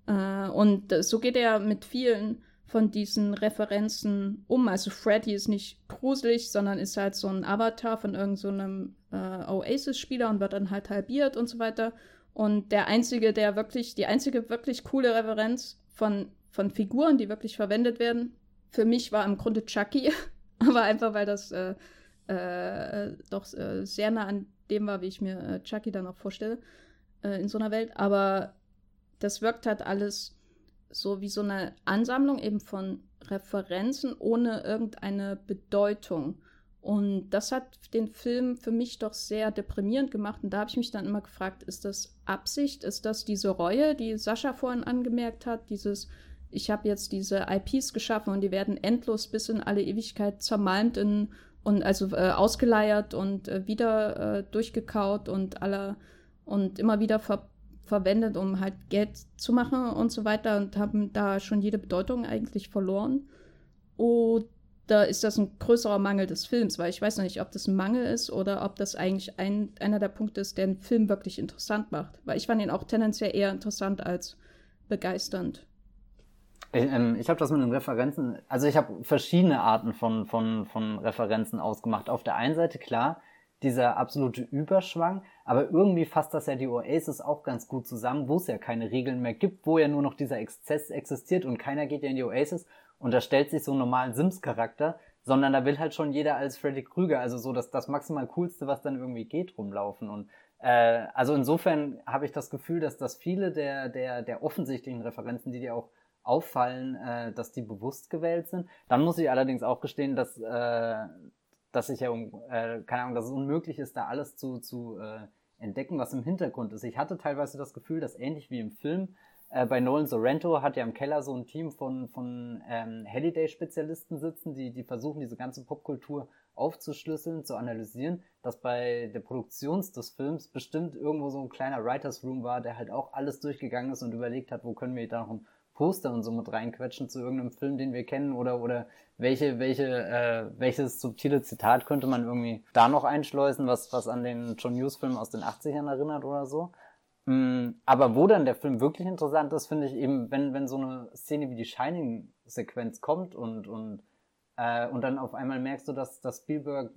Äh, und so geht er mit vielen von diesen Referenzen um. Also Freddy ist nicht gruselig, sondern ist halt so ein Avatar von irgendeinem so äh, Oasis-Spieler und wird dann halt halbiert und so weiter. Und der einzige, der wirklich, die einzige wirklich coole Referenz von, von Figuren, die wirklich verwendet werden, für mich war im Grunde Chucky, [laughs] aber einfach weil das äh, äh, doch äh, sehr nah an dem war, wie ich mir äh, Chucky dann auch vorstelle äh, in so einer Welt. Aber das wirkt halt alles so wie so eine Ansammlung eben von Referenzen ohne irgendeine Bedeutung. Und das hat den Film für mich doch sehr deprimierend gemacht. Und da habe ich mich dann immer gefragt, ist das Absicht? Ist das diese Reue, die Sascha vorhin angemerkt hat? Dieses, ich habe jetzt diese IPs geschaffen und die werden endlos bis in alle Ewigkeit zermalmt in, und also äh, ausgeleiert und äh, wieder äh, durchgekaut und alle und immer wieder ver verwendet, um halt Geld zu machen und so weiter und haben da schon jede Bedeutung eigentlich verloren. Oder ist das ein größerer Mangel des Films? Weil ich weiß noch nicht, ob das ein Mangel ist oder ob das eigentlich ein, einer der Punkte ist, der den Film wirklich interessant macht. Weil ich fand ihn auch tendenziell eher interessant als begeisternd. Ich, ähm, ich habe das mit den Referenzen, also ich habe verschiedene Arten von, von, von Referenzen ausgemacht. Auf der einen Seite klar, dieser absolute Überschwang, aber irgendwie fasst das ja die Oasis auch ganz gut zusammen, wo es ja keine Regeln mehr gibt, wo ja nur noch dieser Exzess existiert und keiner geht ja in die Oasis und da stellt sich so einen normalen Sims-Charakter, sondern da will halt schon jeder als Freddy Krüger, also so das, das maximal coolste, was dann irgendwie geht, rumlaufen und äh, also insofern habe ich das Gefühl, dass das viele der, der, der offensichtlichen Referenzen, die dir auch auffallen, äh, dass die bewusst gewählt sind. Dann muss ich allerdings auch gestehen, dass, äh, dass ich ja, äh, keine Ahnung, dass es unmöglich ist, da alles zu, zu äh, entdecken, was im Hintergrund ist. Ich hatte teilweise das Gefühl, dass ähnlich wie im Film, äh, bei Nolan Sorrento hat ja im Keller so ein Team von, von ähm, Halliday-Spezialisten sitzen, die, die versuchen, diese ganze Popkultur aufzuschlüsseln, zu analysieren, dass bei der Produktion des Films bestimmt irgendwo so ein kleiner Writers Room war, der halt auch alles durchgegangen ist und überlegt hat, wo können wir da noch ein Poster und so mit reinquetschen zu irgendeinem Film, den wir kennen oder oder welche welche äh, welches subtile Zitat könnte man irgendwie da noch einschleusen, was was an den John Hughes Film aus den 80ern erinnert oder so. Mm, aber wo dann der Film wirklich interessant ist, finde ich eben, wenn wenn so eine Szene wie die Shining Sequenz kommt und und äh, und dann auf einmal merkst du, dass, dass Spielberg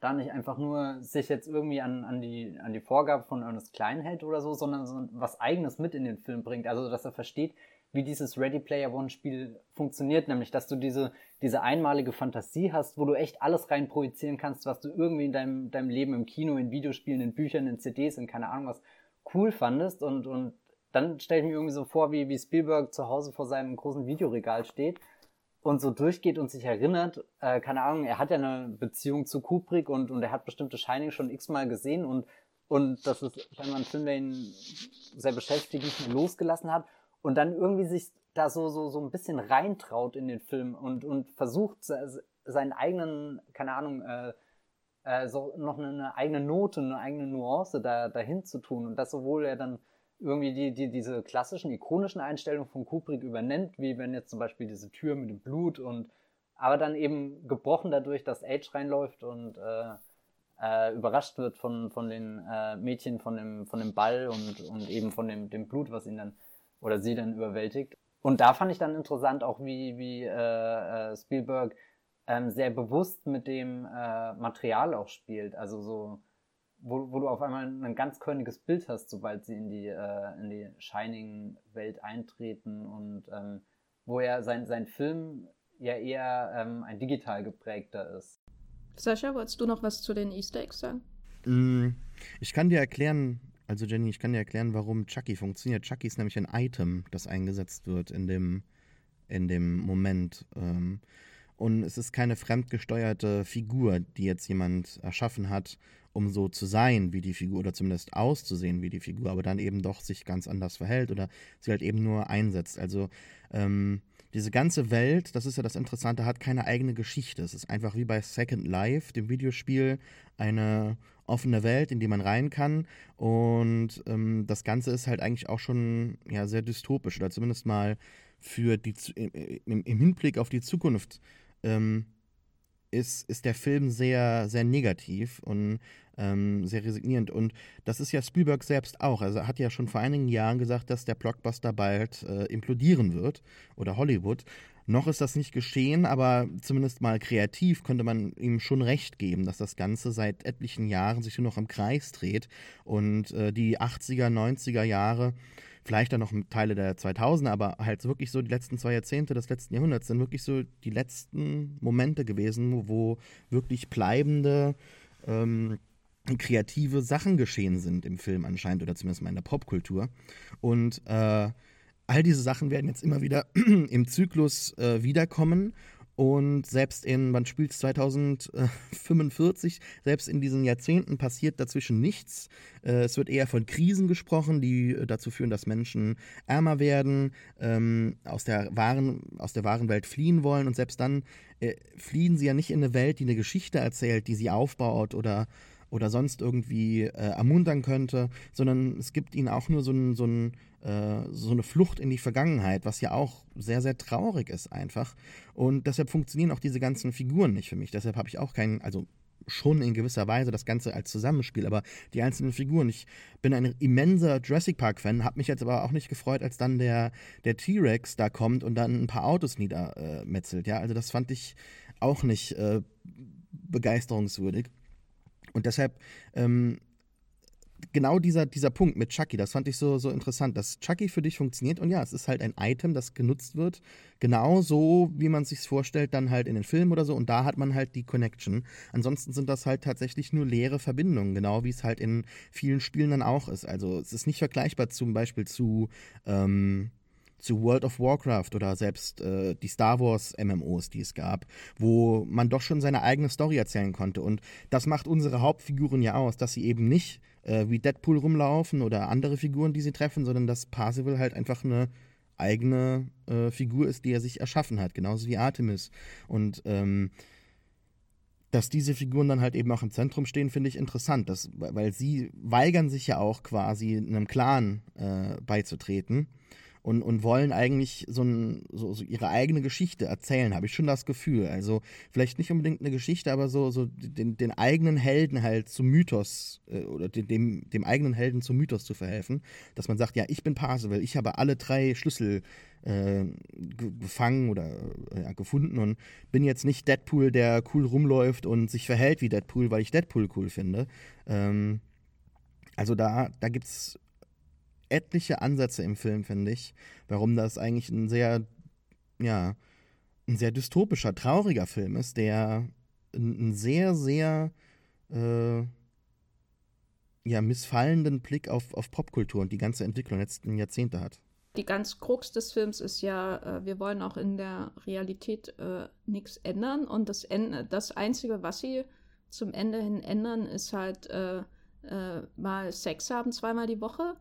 da nicht einfach nur sich jetzt irgendwie an, an, die, an die Vorgabe von Ernest Klein hält oder so, sondern so was Eigenes mit in den Film bringt. Also, dass er versteht, wie dieses Ready Player One Spiel funktioniert, nämlich, dass du diese, diese einmalige Fantasie hast, wo du echt alles rein projizieren kannst, was du irgendwie in deinem, deinem Leben im Kino, in Videospielen, in Büchern, in CDs, in keine Ahnung was cool fandest und, und dann stelle ich mir irgendwie so vor, wie, wie Spielberg zu Hause vor seinem großen Videoregal steht und so durchgeht und sich erinnert, äh, keine Ahnung, er hat ja eine Beziehung zu Kubrick und, und er hat bestimmte Shining schon x-mal gesehen und, und das ist scheinbar ein Film, der ihn sehr beschäftigt, nicht mehr losgelassen hat und dann irgendwie sich da so, so, so ein bisschen reintraut in den Film und, und versucht, seinen eigenen, keine Ahnung, äh, äh, so noch eine, eigene Note, eine eigene Nuance da, dahin zu tun und das sowohl er dann irgendwie die, die, diese klassischen, ikonischen Einstellungen von Kubrick übernennt, wie wenn jetzt zum Beispiel diese Tür mit dem Blut und aber dann eben gebrochen dadurch, dass Age reinläuft und äh, äh, überrascht wird von, von den äh, Mädchen von dem, von dem Ball und, und eben von dem, dem Blut, was ihn dann oder sie dann überwältigt. Und da fand ich dann interessant auch, wie, wie äh, äh, Spielberg ähm, sehr bewusst mit dem äh, Material auch spielt. Also so wo, wo du auf einmal ein ganz körniges Bild hast, sobald sie in die, äh, in die Shining-Welt eintreten und ähm, wo ja sein, sein Film ja eher ähm, ein digital geprägter ist. Sascha, wolltest du noch was zu den Easter Eggs sagen? Mm, ich kann dir erklären, also Jenny, ich kann dir erklären, warum Chucky funktioniert. Chucky ist nämlich ein Item, das eingesetzt wird in dem, in dem Moment. Ähm, und es ist keine fremdgesteuerte Figur, die jetzt jemand erschaffen hat, um so zu sein wie die Figur oder zumindest auszusehen wie die Figur, aber dann eben doch sich ganz anders verhält oder sie halt eben nur einsetzt. Also ähm, diese ganze Welt, das ist ja das Interessante, hat keine eigene Geschichte. Es ist einfach wie bei Second Life, dem Videospiel, eine offene Welt, in die man rein kann. Und ähm, das Ganze ist halt eigentlich auch schon ja, sehr dystopisch oder zumindest mal für die im, im Hinblick auf die Zukunft ähm, ist, ist der Film sehr, sehr negativ und ähm, sehr resignierend. Und das ist ja Spielberg selbst auch. Also er hat ja schon vor einigen Jahren gesagt, dass der Blockbuster bald äh, implodieren wird oder Hollywood. Noch ist das nicht geschehen, aber zumindest mal kreativ könnte man ihm schon recht geben, dass das Ganze seit etlichen Jahren sich nur noch im Kreis dreht und äh, die 80er, 90er Jahre vielleicht dann noch Teile der 2000er, aber halt wirklich so die letzten zwei Jahrzehnte des letzten Jahrhunderts sind wirklich so die letzten Momente gewesen, wo wirklich bleibende ähm, kreative Sachen geschehen sind im Film anscheinend oder zumindest mal in der Popkultur. Und äh, all diese Sachen werden jetzt immer wieder [clears throat] im Zyklus äh, wiederkommen und selbst in, man spielt 2045, selbst in diesen Jahrzehnten passiert dazwischen nichts. Äh, es wird eher von Krisen gesprochen, die äh, dazu führen, dass Menschen ärmer werden, ähm, aus, der wahren, aus der wahren Welt fliehen wollen. Und selbst dann äh, fliehen sie ja nicht in eine Welt, die eine Geschichte erzählt, die sie aufbaut oder oder sonst irgendwie äh, ermuntern könnte, sondern es gibt ihnen auch nur so, ein, so, ein, äh, so eine Flucht in die Vergangenheit, was ja auch sehr, sehr traurig ist einfach. Und deshalb funktionieren auch diese ganzen Figuren nicht für mich. Deshalb habe ich auch keinen, also schon in gewisser Weise das Ganze als Zusammenspiel, aber die einzelnen Figuren. Ich bin ein immenser Jurassic Park-Fan, habe mich jetzt aber auch nicht gefreut, als dann der, der T-Rex da kommt und dann ein paar Autos niedermetzelt. ja, also das fand ich auch nicht äh, begeisterungswürdig. Und deshalb ähm, genau dieser, dieser Punkt mit Chucky, das fand ich so, so interessant, dass Chucky für dich funktioniert und ja, es ist halt ein Item, das genutzt wird, genau so, wie man sich vorstellt, dann halt in den Filmen oder so und da hat man halt die Connection. Ansonsten sind das halt tatsächlich nur leere Verbindungen, genau wie es halt in vielen Spielen dann auch ist. Also es ist nicht vergleichbar zum Beispiel zu ähm, zu World of Warcraft oder selbst äh, die Star Wars MMOs, die es gab, wo man doch schon seine eigene Story erzählen konnte. Und das macht unsere Hauptfiguren ja aus, dass sie eben nicht äh, wie Deadpool rumlaufen oder andere Figuren, die sie treffen, sondern dass Parzival halt einfach eine eigene äh, Figur ist, die er sich erschaffen hat, genauso wie Artemis. Und ähm, dass diese Figuren dann halt eben auch im Zentrum stehen, finde ich interessant, dass, weil sie weigern sich ja auch quasi einem Clan äh, beizutreten und, und wollen eigentlich so, ein, so, so ihre eigene Geschichte erzählen, habe ich schon das Gefühl. Also vielleicht nicht unbedingt eine Geschichte, aber so, so den, den eigenen Helden halt zum Mythos äh, oder dem, dem eigenen Helden zum Mythos zu verhelfen, dass man sagt, ja, ich bin Parzival, ich habe alle drei Schlüssel äh, gefangen oder äh, gefunden und bin jetzt nicht Deadpool, der cool rumläuft und sich verhält wie Deadpool, weil ich Deadpool cool finde. Ähm, also da, da gibt es etliche Ansätze im Film, finde ich, warum das eigentlich ein sehr, ja, ein sehr dystopischer, trauriger Film ist, der einen sehr, sehr äh, ja, missfallenden Blick auf, auf Popkultur und die ganze Entwicklung der letzten Jahrzehnte hat. Die ganz Krux des Films ist ja, äh, wir wollen auch in der Realität äh, nichts ändern und das, das Einzige, was sie zum Ende hin ändern, ist halt äh, äh, mal Sex haben zweimal die Woche.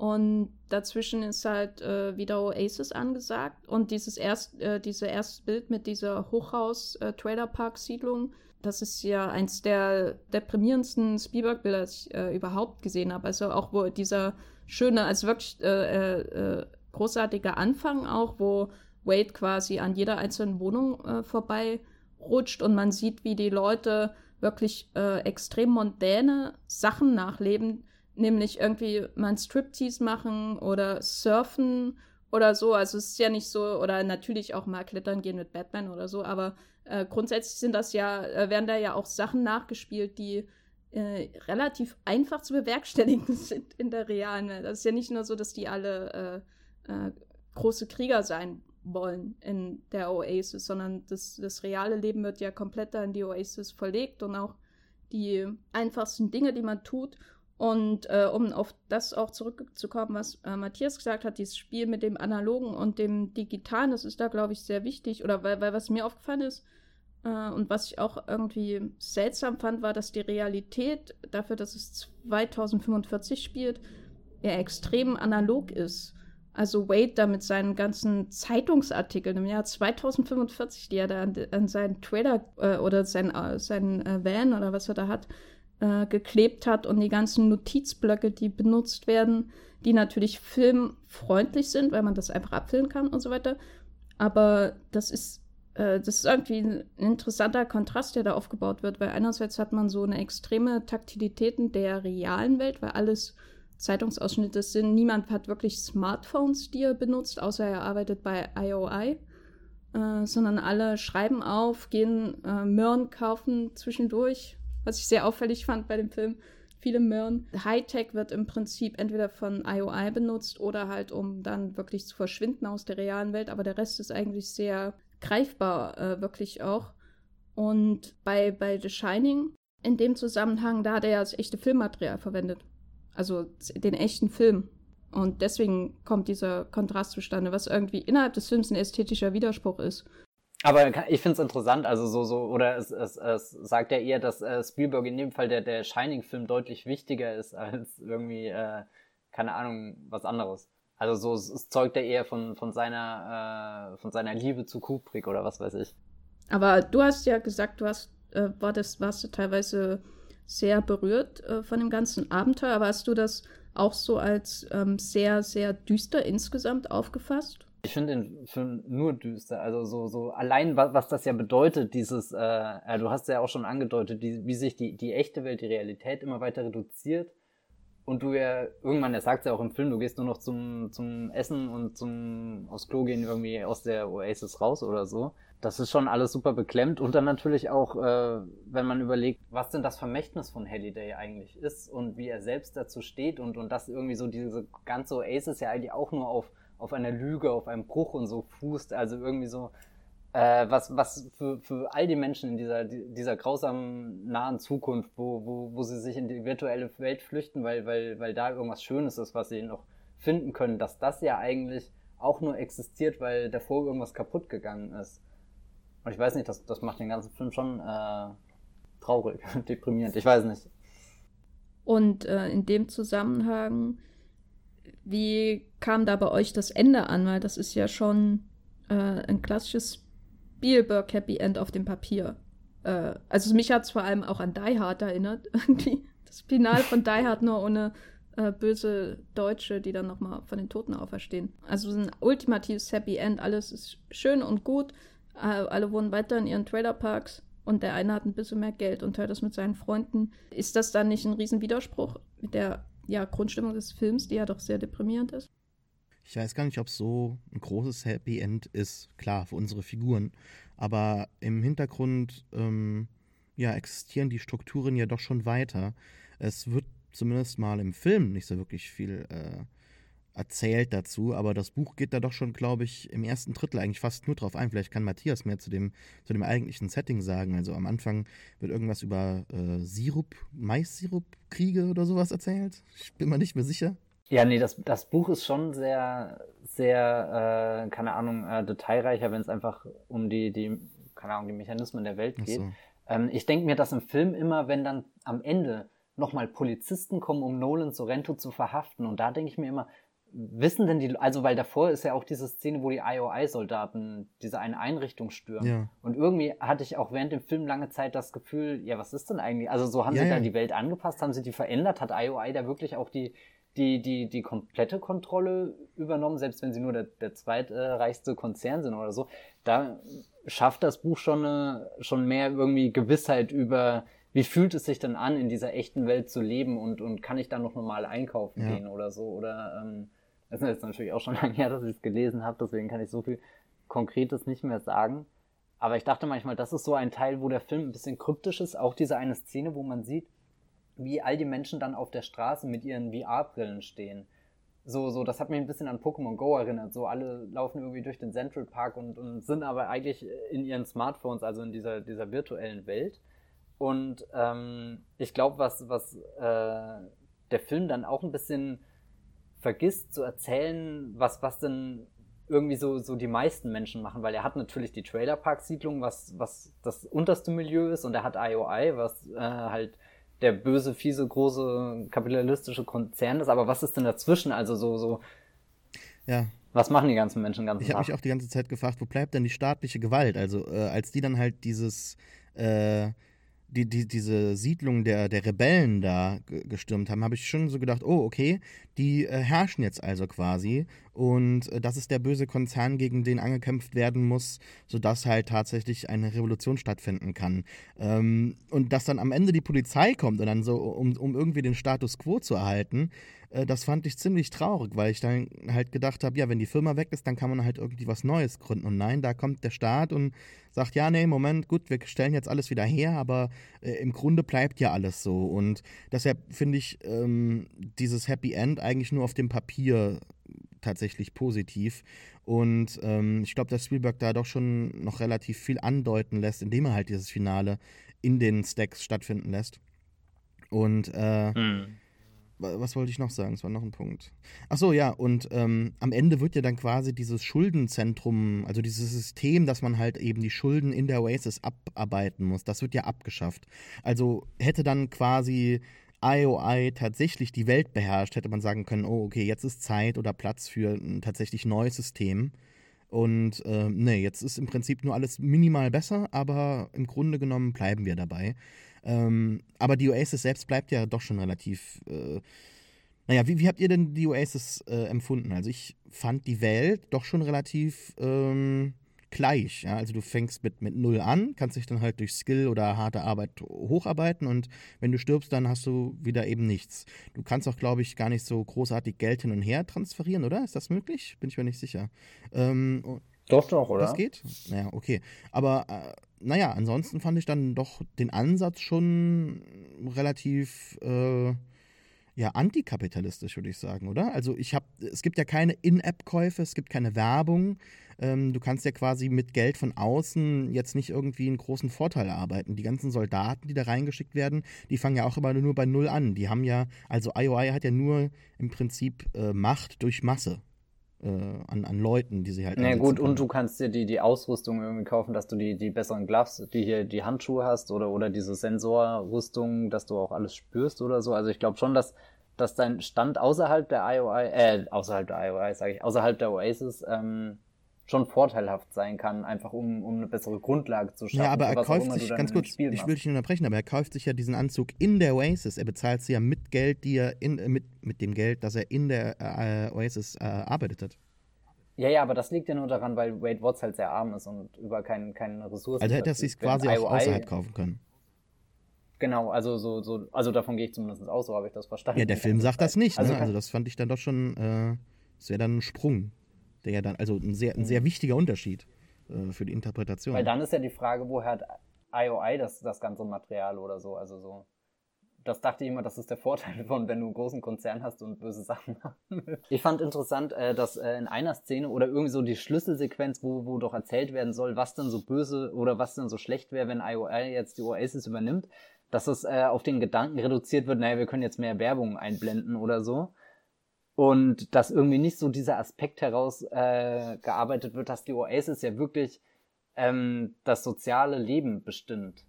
Und dazwischen ist halt äh, wieder Oasis angesagt. Und dieses erst, äh, diese erste Bild mit dieser Hochhaus-Trailer-Park-Siedlung, das ist ja eins der deprimierendsten Spielberg-Bilder, das ich äh, überhaupt gesehen habe. Also auch wo dieser schöne, also wirklich äh, äh, großartige Anfang auch, wo Wade quasi an jeder einzelnen Wohnung vorbei rutscht und man sieht, wie die Leute wirklich äh, extrem mondäne Sachen nachleben, nämlich irgendwie mal ein Striptease machen oder surfen oder so. Also es ist ja nicht so, oder natürlich auch mal klettern gehen mit Batman oder so, aber äh, grundsätzlich sind das ja, äh, werden da ja auch Sachen nachgespielt, die äh, relativ einfach zu bewerkstelligen [laughs] sind in der realen Welt. Das ist ja nicht nur so, dass die alle äh, äh, große Krieger sein wollen in der Oasis, sondern das, das reale Leben wird ja komplett da in die Oasis verlegt und auch die einfachsten Dinge, die man tut. Und äh, um auf das auch zurückzukommen, was äh, Matthias gesagt hat, dieses Spiel mit dem Analogen und dem Digitalen, das ist da, glaube ich, sehr wichtig. Oder weil, weil was mir aufgefallen ist äh, und was ich auch irgendwie seltsam fand, war, dass die Realität dafür, dass es 2045 spielt, ja extrem analog ist. Also Wade da mit seinen ganzen Zeitungsartikeln im Jahr 2045, die er da an, an seinen Trailer äh, oder sein, äh, seinen äh, Van oder was er da hat, äh, geklebt hat und die ganzen Notizblöcke, die benutzt werden, die natürlich filmfreundlich sind, weil man das einfach abfilmen kann und so weiter. Aber das ist, äh, das ist irgendwie ein interessanter Kontrast, der da aufgebaut wird, weil einerseits hat man so eine extreme Taktilität in der realen Welt, weil alles Zeitungsausschnitte sind. Niemand hat wirklich Smartphones, die er benutzt, außer er arbeitet bei IOI. Äh, sondern alle schreiben auf, gehen äh, Möhren kaufen zwischendurch, was ich sehr auffällig fand bei dem Film. Viele Möhren. Hightech wird im Prinzip entweder von IOI benutzt oder halt, um dann wirklich zu verschwinden aus der realen Welt. Aber der Rest ist eigentlich sehr greifbar, äh, wirklich auch. Und bei, bei The Shining, in dem Zusammenhang, da hat er ja das echte Filmmaterial verwendet. Also den echten Film. Und deswegen kommt dieser Kontrast zustande, was irgendwie innerhalb des Films ein ästhetischer Widerspruch ist. Aber ich finde es interessant, also so, so, oder es, es, es sagt ja eher, dass äh, Spielberg in dem Fall der, der Shining-Film deutlich wichtiger ist [laughs] als irgendwie, äh, keine Ahnung, was anderes. Also so, es zeugt ja eher von, von seiner, äh, von seiner Liebe zu Kubrick oder was weiß ich. Aber du hast ja gesagt, du hast, äh, war das, warst du teilweise sehr berührt äh, von dem ganzen Abenteuer. Aber hast du das auch so als ähm, sehr, sehr düster insgesamt aufgefasst? Ich finde den Film nur düster. Also so, so allein, was, was das ja bedeutet, dieses, äh, äh, du hast ja auch schon angedeutet, die, wie sich die, die echte Welt, die Realität immer weiter reduziert. Und du ja irgendwann, er sagt ja auch im Film, du gehst nur noch zum, zum Essen und zum aufs Klo gehen irgendwie aus der Oasis raus oder so das ist schon alles super beklemmt und dann natürlich auch, äh, wenn man überlegt, was denn das Vermächtnis von Halliday eigentlich ist und wie er selbst dazu steht und, und das irgendwie so diese ganze Oasis ja eigentlich auch nur auf, auf einer Lüge, auf einem Bruch und so fußt, also irgendwie so, äh, was, was für, für all die Menschen in dieser, dieser grausamen nahen Zukunft, wo, wo, wo sie sich in die virtuelle Welt flüchten, weil, weil, weil da irgendwas Schönes ist, was sie noch finden können, dass das ja eigentlich auch nur existiert, weil davor irgendwas kaputt gegangen ist. Und ich weiß nicht, das, das macht den ganzen Film schon äh, traurig, [laughs] deprimierend. Ich weiß nicht. Und äh, in dem Zusammenhang, wie kam da bei euch das Ende an? Weil das ist ja schon äh, ein klassisches Spielberg Happy End auf dem Papier. Äh, also mich hat es vor allem auch an Die Hard erinnert. [laughs] Das Finale von Die Hard nur ohne äh, böse Deutsche, die dann nochmal von den Toten auferstehen. Also ein ultimatives Happy End, alles ist schön und gut, äh, alle wohnen weiter in ihren Trailerparks und der eine hat ein bisschen mehr Geld und teilt das mit seinen Freunden. Ist das dann nicht ein Riesenwiderspruch mit der ja, Grundstimmung des Films, die ja doch sehr deprimierend ist? Ich weiß gar nicht, ob es so ein großes Happy End ist, klar, für unsere Figuren. Aber im Hintergrund ähm, ja, existieren die Strukturen ja doch schon weiter. Es wird zumindest mal im Film nicht so wirklich viel äh, erzählt dazu, aber das Buch geht da doch schon, glaube ich, im ersten Drittel eigentlich fast nur drauf ein. Vielleicht kann Matthias mehr zu dem, zu dem eigentlichen Setting sagen. Also am Anfang wird irgendwas über äh, Sirup, Mais-Sirup-Kriege oder sowas erzählt. Ich bin mir nicht mehr sicher. Ja, nee, das, das Buch ist schon sehr, sehr, äh, keine Ahnung, äh, detailreicher, wenn es einfach um die, die, keine Ahnung, die Mechanismen der Welt geht. So. Ähm, ich denke mir, dass im Film immer, wenn dann am Ende nochmal Polizisten kommen, um Nolan Sorrento zu verhaften, und da denke ich mir immer, wissen denn die, also weil davor ist ja auch diese Szene, wo die IOI-Soldaten diese eine Einrichtung stürmen. Ja. Und irgendwie hatte ich auch während dem Film lange Zeit das Gefühl, ja, was ist denn eigentlich? Also so haben ja, sie ja. da die Welt angepasst, haben sie die verändert? Hat IOI da wirklich auch die, die, die, die komplette Kontrolle übernommen, selbst wenn sie nur der, der zweitreichste Konzern sind oder so. Da schafft das Buch schon, eine, schon mehr irgendwie Gewissheit über, wie fühlt es sich denn an, in dieser echten Welt zu leben und, und kann ich da noch normal einkaufen ja. gehen oder so? Oder ähm, das ist jetzt natürlich auch schon [laughs] lange her, dass ich es gelesen habe, deswegen kann ich so viel Konkretes nicht mehr sagen. Aber ich dachte manchmal, das ist so ein Teil, wo der Film ein bisschen kryptisch ist. Auch diese eine Szene, wo man sieht, wie all die Menschen dann auf der Straße mit ihren VR-Brillen stehen. So, so, das hat mich ein bisschen an Pokémon Go erinnert. So, alle laufen irgendwie durch den Central Park und, und sind aber eigentlich in ihren Smartphones, also in dieser, dieser virtuellen Welt. Und ähm, ich glaube, was, was äh, der Film dann auch ein bisschen vergisst zu erzählen, was, was denn irgendwie so, so die meisten Menschen machen, weil er hat natürlich die Trailerpark-Siedlung, was, was das unterste Milieu ist, und er hat IOI, was äh, halt der böse, fiese, große kapitalistische Konzern ist. Aber was ist denn dazwischen? Also so, so. Ja. Was machen die ganzen Menschen ganz Ich habe mich auch die ganze Zeit gefragt, wo bleibt denn die staatliche Gewalt? Also äh, als die dann halt dieses äh, die, die, diese Siedlung der, der Rebellen da gestürmt haben, habe ich schon so gedacht, oh, okay, die äh, herrschen jetzt also quasi. Und äh, das ist der böse Konzern, gegen den angekämpft werden muss, sodass halt tatsächlich eine Revolution stattfinden kann. Ähm, und dass dann am Ende die Polizei kommt und dann so, um, um irgendwie den Status quo zu erhalten, äh, das fand ich ziemlich traurig, weil ich dann halt gedacht habe, ja, wenn die Firma weg ist, dann kann man halt irgendwie was Neues gründen. Und nein, da kommt der Staat und sagt, ja, nee, Moment, gut, wir stellen jetzt alles wieder her, aber äh, im Grunde bleibt ja alles so. Und deshalb finde ich ähm, dieses Happy End eigentlich nur auf dem Papier tatsächlich positiv. Und ähm, ich glaube, dass Spielberg da doch schon noch relativ viel andeuten lässt, indem er halt dieses Finale in den Stacks stattfinden lässt. Und äh, mhm was wollte ich noch sagen? Es war noch ein Punkt. Ach so, ja, und ähm, am Ende wird ja dann quasi dieses Schuldenzentrum, also dieses System, dass man halt eben die Schulden in der Oasis abarbeiten muss, das wird ja abgeschafft. Also hätte dann quasi IOI tatsächlich die Welt beherrscht, hätte man sagen können, oh, okay, jetzt ist Zeit oder Platz für ein tatsächlich neues System. Und äh, nee, jetzt ist im Prinzip nur alles minimal besser, aber im Grunde genommen bleiben wir dabei. Ähm, aber die Oasis selbst bleibt ja doch schon relativ. Äh, naja, wie, wie habt ihr denn die Oasis äh, empfunden? Also ich fand die Welt doch schon relativ ähm, gleich. Ja? Also du fängst mit, mit null an, kannst dich dann halt durch Skill oder harte Arbeit hocharbeiten und wenn du stirbst, dann hast du wieder eben nichts. Du kannst auch, glaube ich, gar nicht so großartig Geld hin und her transferieren, oder? Ist das möglich? Bin ich mir nicht sicher. Ähm, doch, doch, oder? Das geht? Naja, okay. Aber äh, naja, ansonsten fand ich dann doch den Ansatz schon relativ äh, ja, antikapitalistisch, würde ich sagen, oder? Also ich habe, es gibt ja keine In-App-Käufe, es gibt keine Werbung. Ähm, du kannst ja quasi mit Geld von außen jetzt nicht irgendwie einen großen Vorteil erarbeiten. Die ganzen Soldaten, die da reingeschickt werden, die fangen ja auch immer nur bei Null an. Die haben ja, also IOI hat ja nur im Prinzip äh, Macht durch Masse äh, an, an Leuten, die sie halt. Na gut, können. und du kannst dir die, die Ausrüstung irgendwie kaufen, dass du die, die besseren Gloves, die hier die Handschuhe hast oder, oder diese Sensorrüstung, dass du auch alles spürst oder so. Also ich glaube schon, dass, dass dein Stand außerhalb der IOI, äh, außerhalb der IOI, sage ich, außerhalb der Oasis, ähm, schon vorteilhaft sein kann, einfach um, um eine bessere Grundlage zu schaffen. Ja, aber er kauft sich, ganz kurz, ich will dich nicht unterbrechen, aber er kauft sich ja diesen Anzug in der Oasis. Er bezahlt sie ja mit Geld, die er in, äh, mit, mit dem Geld, das er in der äh, Oasis äh, arbeitet hat. Ja, ja, aber das liegt ja nur daran, weil Wade Watts halt sehr arm ist und über keine kein Ressourcen. Also hätte er sich quasi auch außerhalb kaufen können. Genau, also so, so, also davon gehe ich zumindest aus, so habe ich das verstanden. Ja, der Film sagt das nicht, also, ne? also das fand ich dann doch schon, äh, das wäre dann ein Sprung, der ja dann, also ein sehr, ein sehr wichtiger Unterschied äh, für die Interpretation. Weil dann ist ja die Frage, woher hat IOI das, das ganze Material oder so, also so das dachte ich immer, das ist der Vorteil [laughs] von, wenn du einen großen Konzern hast und böse Sachen machen Ich fand interessant, äh, dass äh, in einer Szene oder irgendwie so die Schlüsselsequenz, wo, wo doch erzählt werden soll, was denn so böse oder was denn so schlecht wäre, wenn IOL jetzt die Oasis übernimmt, dass es äh, auf den Gedanken reduziert wird, naja, wir können jetzt mehr Werbung einblenden oder so. Und dass irgendwie nicht so dieser Aspekt herausgearbeitet wird, dass die Oasis ja wirklich ähm, das soziale Leben bestimmt.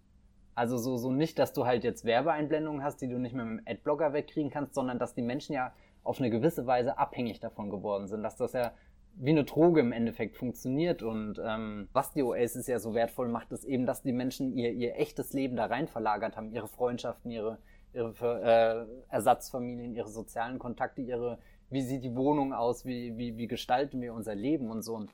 Also so, so nicht, dass du halt jetzt Werbeeinblendungen hast, die du nicht mehr mit dem Adblocker wegkriegen kannst, sondern dass die Menschen ja auf eine gewisse Weise abhängig davon geworden sind, dass das ja wie eine Droge im Endeffekt funktioniert und ähm, was die Oasis ja so wertvoll macht, ist eben, dass die Menschen ihr, ihr echtes Leben da rein verlagert haben, ihre Freundschaften, ihre, ihre äh, Ersatzfamilien, ihre sozialen Kontakte, ihre, wie sieht die Wohnung aus, wie, wie, wie gestalten wir unser Leben und so. Und,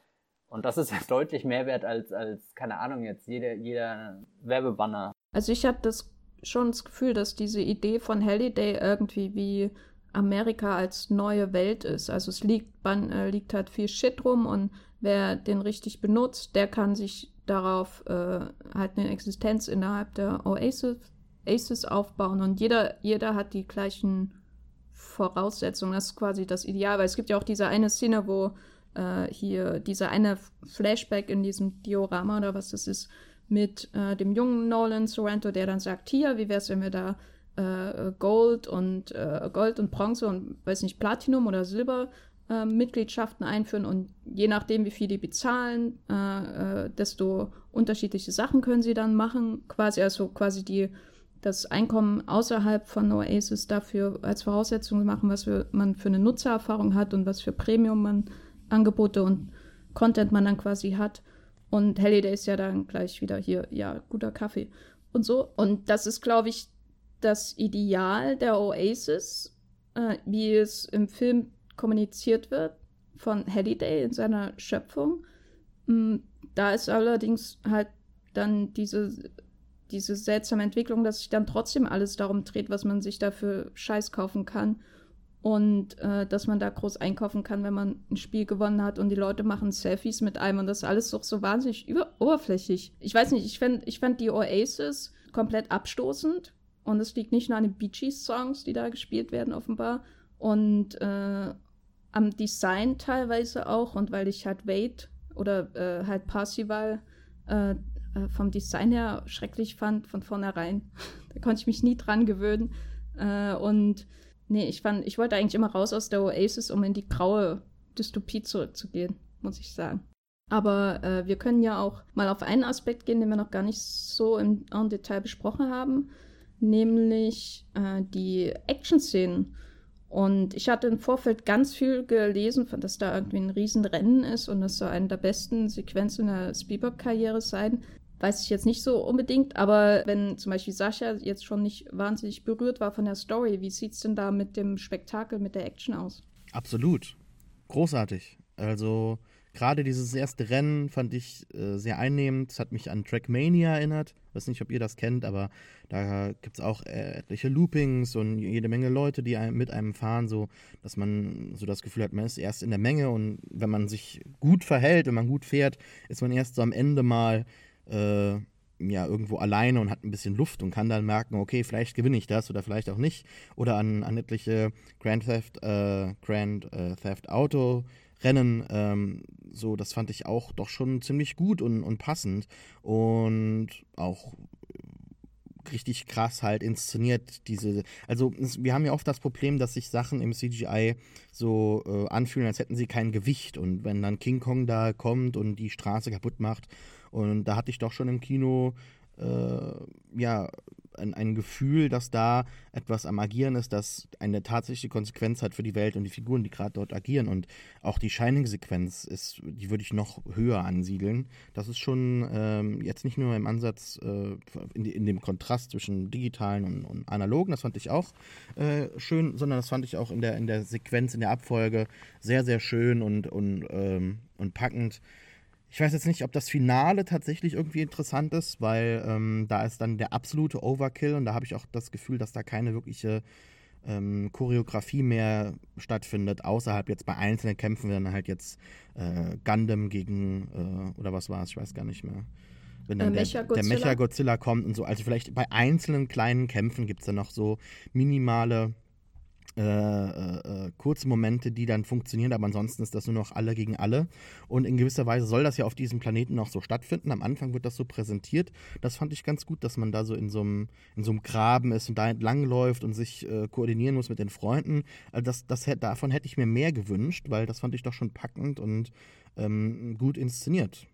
und das ist ja [laughs] deutlich mehr wert als, als, keine Ahnung, jetzt jeder, jeder Werbebanner also ich habe das schon das Gefühl, dass diese Idee von Halliday irgendwie wie Amerika als neue Welt ist. Also es liegt, man, äh, liegt halt viel Shit rum und wer den richtig benutzt, der kann sich darauf äh, halt eine Existenz innerhalb der Oasis, Oasis aufbauen und jeder, jeder hat die gleichen Voraussetzungen. Das ist quasi das Ideal, weil es gibt ja auch diese eine Szene, wo äh, hier dieser eine Flashback in diesem Diorama oder was das ist, mit äh, dem jungen Nolan Sorrento, der dann sagt, hier, wie wäre es, wenn wir da äh, Gold und äh, Gold und Bronze und weiß nicht, Platinum oder Silber äh, Mitgliedschaften einführen und je nachdem, wie viel die bezahlen, äh, desto unterschiedliche Sachen können sie dann machen. Quasi, also quasi die das Einkommen außerhalb von Oasis dafür als Voraussetzung machen, was für, man für eine Nutzererfahrung hat und was für Premium man Angebote und Content man dann quasi hat. Und Halliday ist ja dann gleich wieder hier, ja, guter Kaffee und so. Und das ist, glaube ich, das Ideal der Oasis, äh, wie es im Film kommuniziert wird von Halliday in seiner Schöpfung. Mhm, da ist allerdings halt dann diese, diese seltsame Entwicklung, dass sich dann trotzdem alles darum dreht, was man sich dafür Scheiß kaufen kann und äh, dass man da groß einkaufen kann, wenn man ein Spiel gewonnen hat und die Leute machen Selfies mit einem und das alles doch so wahnsinnig über oberflächlich. Ich weiß nicht, ich fand, ich fand die Oasis komplett abstoßend und es liegt nicht nur an den Bee Gees Songs, die da gespielt werden offenbar und äh, am Design teilweise auch und weil ich halt Wade oder äh, halt Parsival äh, äh, vom Design her schrecklich fand von vornherein. [laughs] da konnte ich mich nie dran gewöhnen äh, und Nee, ich fand, ich wollte eigentlich immer raus aus der Oasis, um in die graue Dystopie zurückzugehen, muss ich sagen. Aber äh, wir können ja auch mal auf einen Aspekt gehen, den wir noch gar nicht so im, Detail besprochen haben, nämlich äh, die Action-Szenen. Und ich hatte im Vorfeld ganz viel gelesen, dass da irgendwie ein Riesenrennen ist und das soll eine der besten Sequenzen der Spielberg-Karriere sein weiß ich jetzt nicht so unbedingt, aber wenn zum Beispiel Sascha jetzt schon nicht wahnsinnig berührt war von der Story, wie sieht es denn da mit dem Spektakel, mit der Action aus? Absolut. Großartig. Also gerade dieses erste Rennen fand ich äh, sehr einnehmend. Es hat mich an Trackmania erinnert. Ich weiß nicht, ob ihr das kennt, aber da gibt es auch äh, etliche Loopings und jede Menge Leute, die mit einem fahren, so dass man so das Gefühl hat, man ist erst in der Menge und wenn man sich gut verhält, wenn man gut fährt, ist man erst so am Ende mal äh, ja, irgendwo alleine und hat ein bisschen Luft und kann dann merken, okay, vielleicht gewinne ich das oder vielleicht auch nicht. Oder an, an etliche Grand Theft, äh, Grand äh, Theft Auto Rennen, ähm, so, das fand ich auch doch schon ziemlich gut und, und passend und auch richtig krass halt inszeniert. Diese, also wir haben ja oft das Problem, dass sich Sachen im CGI so äh, anfühlen, als hätten sie kein Gewicht. Und wenn dann King Kong da kommt und die Straße kaputt macht und da hatte ich doch schon im Kino, äh, ja, ein, ein Gefühl, dass da etwas am Agieren ist, das eine tatsächliche Konsequenz hat für die Welt und die Figuren, die gerade dort agieren. Und auch die Shining-Sequenz ist, die würde ich noch höher ansiedeln. Das ist schon ähm, jetzt nicht nur im Ansatz äh, in, in, dem Kontrast zwischen digitalen und, und analogen, das fand ich auch äh, schön, sondern das fand ich auch in der, in der Sequenz, in der Abfolge sehr, sehr schön und, und, ähm, und packend. Ich weiß jetzt nicht, ob das Finale tatsächlich irgendwie interessant ist, weil ähm, da ist dann der absolute Overkill und da habe ich auch das Gefühl, dass da keine wirkliche ähm, Choreografie mehr stattfindet, außerhalb jetzt bei einzelnen Kämpfen, wenn dann halt jetzt äh, Gundam gegen, äh, oder was war es, ich weiß gar nicht mehr. Wenn dann äh, der, der Mecha-Godzilla kommt und so. Also vielleicht bei einzelnen kleinen Kämpfen gibt es dann noch so minimale äh, äh, äh, kurze Momente, die dann funktionieren, aber ansonsten ist das nur noch alle gegen alle. Und in gewisser Weise soll das ja auf diesem Planeten noch so stattfinden. Am Anfang wird das so präsentiert. Das fand ich ganz gut, dass man da so in so einem, in so einem Graben ist und da entlang läuft und sich äh, koordinieren muss mit den Freunden. Also das, das, davon hätte ich mir mehr gewünscht, weil das fand ich doch schon packend und ähm, gut inszeniert.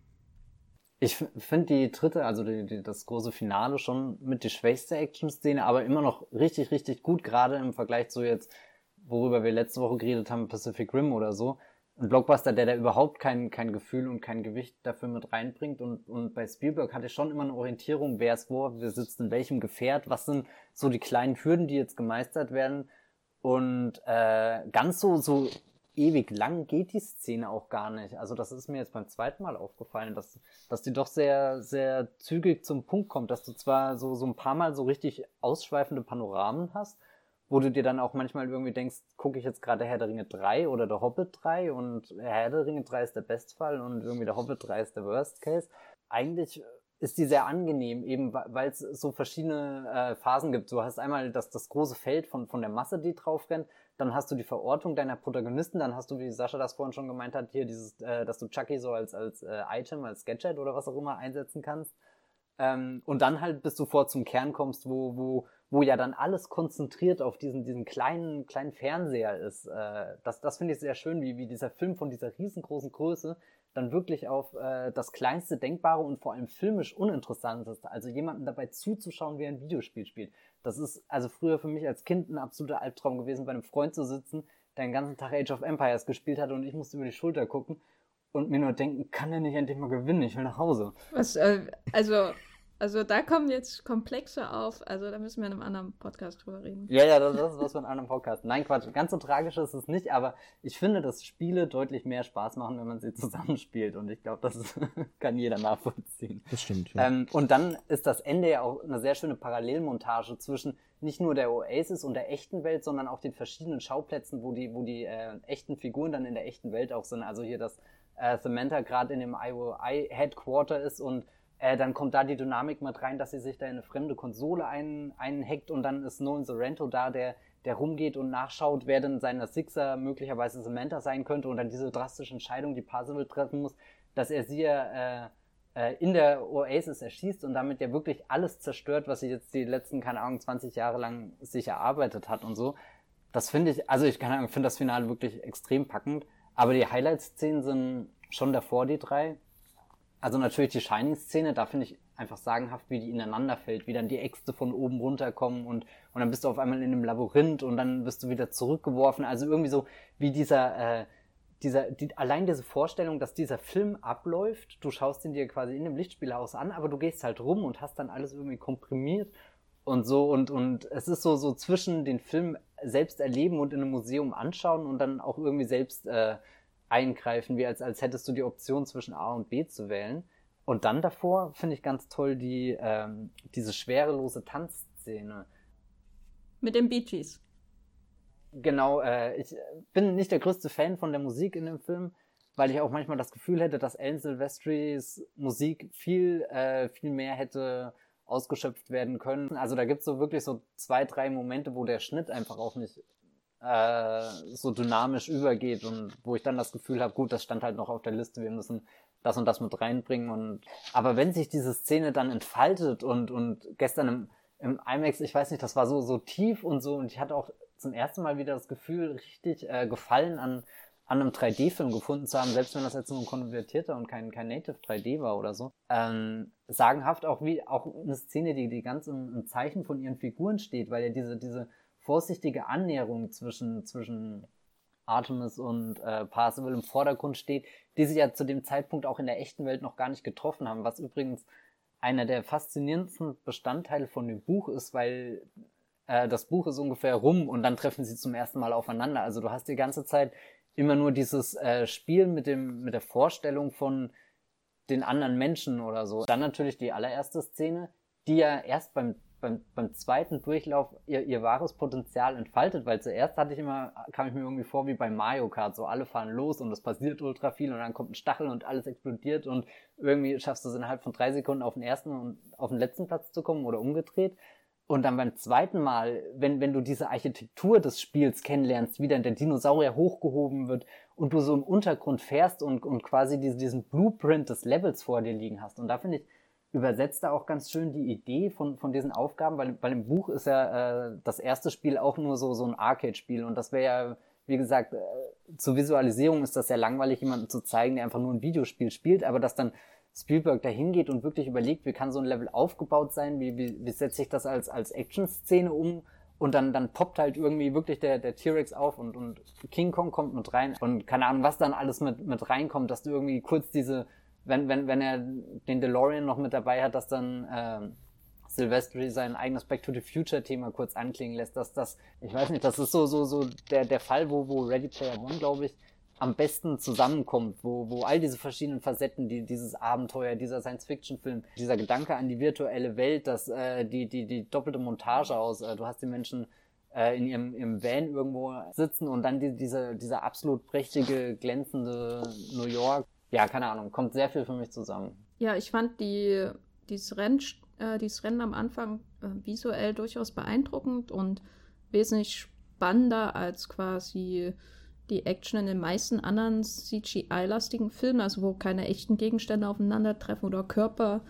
Ich finde die dritte, also die, die, das große Finale schon mit die schwächste Action-Szene, aber immer noch richtig, richtig gut, gerade im Vergleich zu jetzt, worüber wir letzte Woche geredet haben, Pacific Rim oder so. Ein Blockbuster, der da überhaupt kein, kein Gefühl und kein Gewicht dafür mit reinbringt. Und, und bei Spielberg hatte ich schon immer eine Orientierung, wer ist wo, wer sitzt in welchem Gefährt, was sind so die kleinen Hürden, die jetzt gemeistert werden. Und äh, ganz so, so ewig lang geht die Szene auch gar nicht. Also das ist mir jetzt beim zweiten Mal aufgefallen, dass, dass die doch sehr, sehr zügig zum Punkt kommt, dass du zwar so, so ein paar Mal so richtig ausschweifende Panoramen hast, wo du dir dann auch manchmal irgendwie denkst, gucke ich jetzt gerade Herr der Ringe 3 oder der Hobbit 3 und Herr der Ringe 3 ist der Bestfall und irgendwie der Hobbit 3 ist der Worst Case. Eigentlich ist die sehr angenehm, eben weil es so verschiedene äh, Phasen gibt. Du hast einmal das, das große Feld von, von der Masse, die drauf rennt, dann hast du die Verortung deiner Protagonisten, dann hast du, wie Sascha das vorhin schon gemeint hat, hier dieses, äh, dass du Chucky so als, als äh, Item, als Gadget oder was auch immer einsetzen kannst. Ähm, und dann halt, bis du vor zum Kern kommst, wo, wo, wo ja dann alles konzentriert auf diesen, diesen kleinen, kleinen Fernseher ist. Äh, das das finde ich sehr schön, wie, wie dieser Film von dieser riesengroßen Größe dann wirklich auf äh, das kleinste Denkbare und vor allem filmisch Uninteressanteste, also jemanden dabei zuzuschauen, wie er ein Videospiel spielt. Das ist also früher für mich als Kind ein absoluter Albtraum gewesen, bei einem Freund zu sitzen, der den ganzen Tag Age of Empires gespielt hat und ich musste über die Schulter gucken und mir nur denken, kann er nicht endlich mal gewinnen, ich will nach Hause. Was, äh, also also da kommen jetzt Komplexe auf, also da müssen wir in einem anderen Podcast drüber reden. Ja, ja, das, das ist was für einen anderen Podcast. Nein, Quatsch, ganz so tragisch ist es nicht, aber ich finde, dass Spiele deutlich mehr Spaß machen, wenn man sie zusammenspielt und ich glaube, das [laughs] kann jeder nachvollziehen. Das stimmt. Ja. Ähm, und dann ist das Ende ja auch eine sehr schöne Parallelmontage zwischen nicht nur der Oasis und der echten Welt, sondern auch den verschiedenen Schauplätzen, wo die, wo die äh, echten Figuren dann in der echten Welt auch sind. Also hier, dass äh, Samantha gerade in dem IOI Headquarter ist und äh, dann kommt da die Dynamik mit rein, dass sie sich da in eine fremde Konsole ein, einhackt und dann ist Nolan Sorrento da, der, der rumgeht und nachschaut, wer denn seiner Sixer möglicherweise Samantha sein könnte und dann diese drastische Entscheidung, die Parzival treffen muss, dass er sie äh, äh, in der Oasis erschießt und damit ja wirklich alles zerstört, was sie jetzt die letzten, keine Ahnung, 20 Jahre lang sich erarbeitet hat und so. Das finde ich, also ich finde das Finale wirklich extrem packend, aber die Highlight-Szenen sind schon davor, die drei. Also natürlich die Shining-Szene, da finde ich einfach sagenhaft, wie die ineinander fällt, wie dann die Äxte von oben runterkommen und, und dann bist du auf einmal in einem Labyrinth und dann wirst du wieder zurückgeworfen. Also irgendwie so wie dieser, äh, dieser, die, allein diese Vorstellung, dass dieser Film abläuft, du schaust ihn dir quasi in dem Lichtspielhaus an, aber du gehst halt rum und hast dann alles irgendwie komprimiert und so und, und es ist so, so zwischen den Film selbst erleben und in einem Museum anschauen und dann auch irgendwie selbst äh, eingreifen, wie als, als hättest du die Option zwischen A und B zu wählen. Und dann davor finde ich ganz toll die, ähm, diese schwerelose Tanzszene. Mit den Bee Gees. Genau, äh, ich bin nicht der größte Fan von der Musik in dem Film, weil ich auch manchmal das Gefühl hätte, dass Alan Silvestris Musik viel, äh, viel mehr hätte ausgeschöpft werden können. Also da gibt es so wirklich so zwei, drei Momente, wo der Schnitt einfach auch nicht äh, so dynamisch übergeht und wo ich dann das Gefühl habe, gut, das stand halt noch auf der Liste, wir müssen das und das mit reinbringen und aber wenn sich diese Szene dann entfaltet und und gestern im, im IMAX, ich weiß nicht, das war so so tief und so und ich hatte auch zum ersten Mal wieder das Gefühl, richtig äh, Gefallen an an einem 3D-Film gefunden zu haben, selbst wenn das jetzt nur ein konvertierter und kein, kein Native 3D war oder so. Ähm, sagenhaft auch wie auch eine Szene, die, die ganz im, im Zeichen von ihren Figuren steht, weil ja diese, diese vorsichtige Annäherung zwischen, zwischen Artemis und äh, Parzival im Vordergrund steht, die sich ja zu dem Zeitpunkt auch in der echten Welt noch gar nicht getroffen haben, was übrigens einer der faszinierendsten Bestandteile von dem Buch ist, weil äh, das Buch ist ungefähr rum und dann treffen sie zum ersten Mal aufeinander. Also du hast die ganze Zeit immer nur dieses äh, Spiel mit dem mit der Vorstellung von den anderen Menschen oder so. Dann natürlich die allererste Szene, die ja erst beim beim, beim zweiten Durchlauf ihr, ihr wahres Potenzial entfaltet, weil zuerst hatte ich immer, kam ich mir irgendwie vor wie bei Mario Kart, so alle fahren los und es passiert ultra viel und dann kommt ein Stachel und alles explodiert und irgendwie schaffst du es innerhalb von drei Sekunden auf den ersten und auf den letzten Platz zu kommen oder umgedreht. Und dann beim zweiten Mal, wenn, wenn du diese Architektur des Spiels kennenlernst, wie dann der Dinosaurier hochgehoben wird und du so im Untergrund fährst und, und quasi diesen, diesen Blueprint des Levels vor dir liegen hast. Und da finde ich, übersetzt da auch ganz schön die Idee von, von diesen Aufgaben, weil, weil im Buch ist ja äh, das erste Spiel auch nur so, so ein Arcade-Spiel und das wäre ja, wie gesagt, äh, zur Visualisierung ist das ja langweilig, jemandem zu zeigen, der einfach nur ein Videospiel spielt, aber dass dann Spielberg dahin geht und wirklich überlegt, wie kann so ein Level aufgebaut sein, wie, wie, wie setze ich das als, als Action-Szene um und dann, dann poppt halt irgendwie wirklich der, der T-Rex auf und, und King Kong kommt mit rein und keine Ahnung, was dann alles mit, mit reinkommt, dass du irgendwie kurz diese wenn, wenn, wenn er den DeLorean noch mit dabei hat, dass dann ähm, Silvestri sein eigenes Back to the Future Thema kurz anklingen lässt, dass das, ich weiß nicht, das ist so, so, so der, der Fall, wo, wo Ready Player One, glaube ich, am besten zusammenkommt, wo, wo all diese verschiedenen Facetten, die, dieses Abenteuer, dieser Science-Fiction-Film, dieser Gedanke an die virtuelle Welt, dass äh, die, die, die doppelte Montage aus, äh, du hast die Menschen äh, in ihrem, ihrem Van irgendwo sitzen und dann die, diese, dieser absolut prächtige, glänzende New York ja, keine Ahnung, kommt sehr viel für mich zusammen. Ja, ich fand die, dieses, Renn, äh, dieses Rennen am Anfang äh, visuell durchaus beeindruckend und wesentlich spannender als quasi die Action in den meisten anderen CGI-lastigen Filmen, also wo keine echten Gegenstände aufeinandertreffen oder Körper.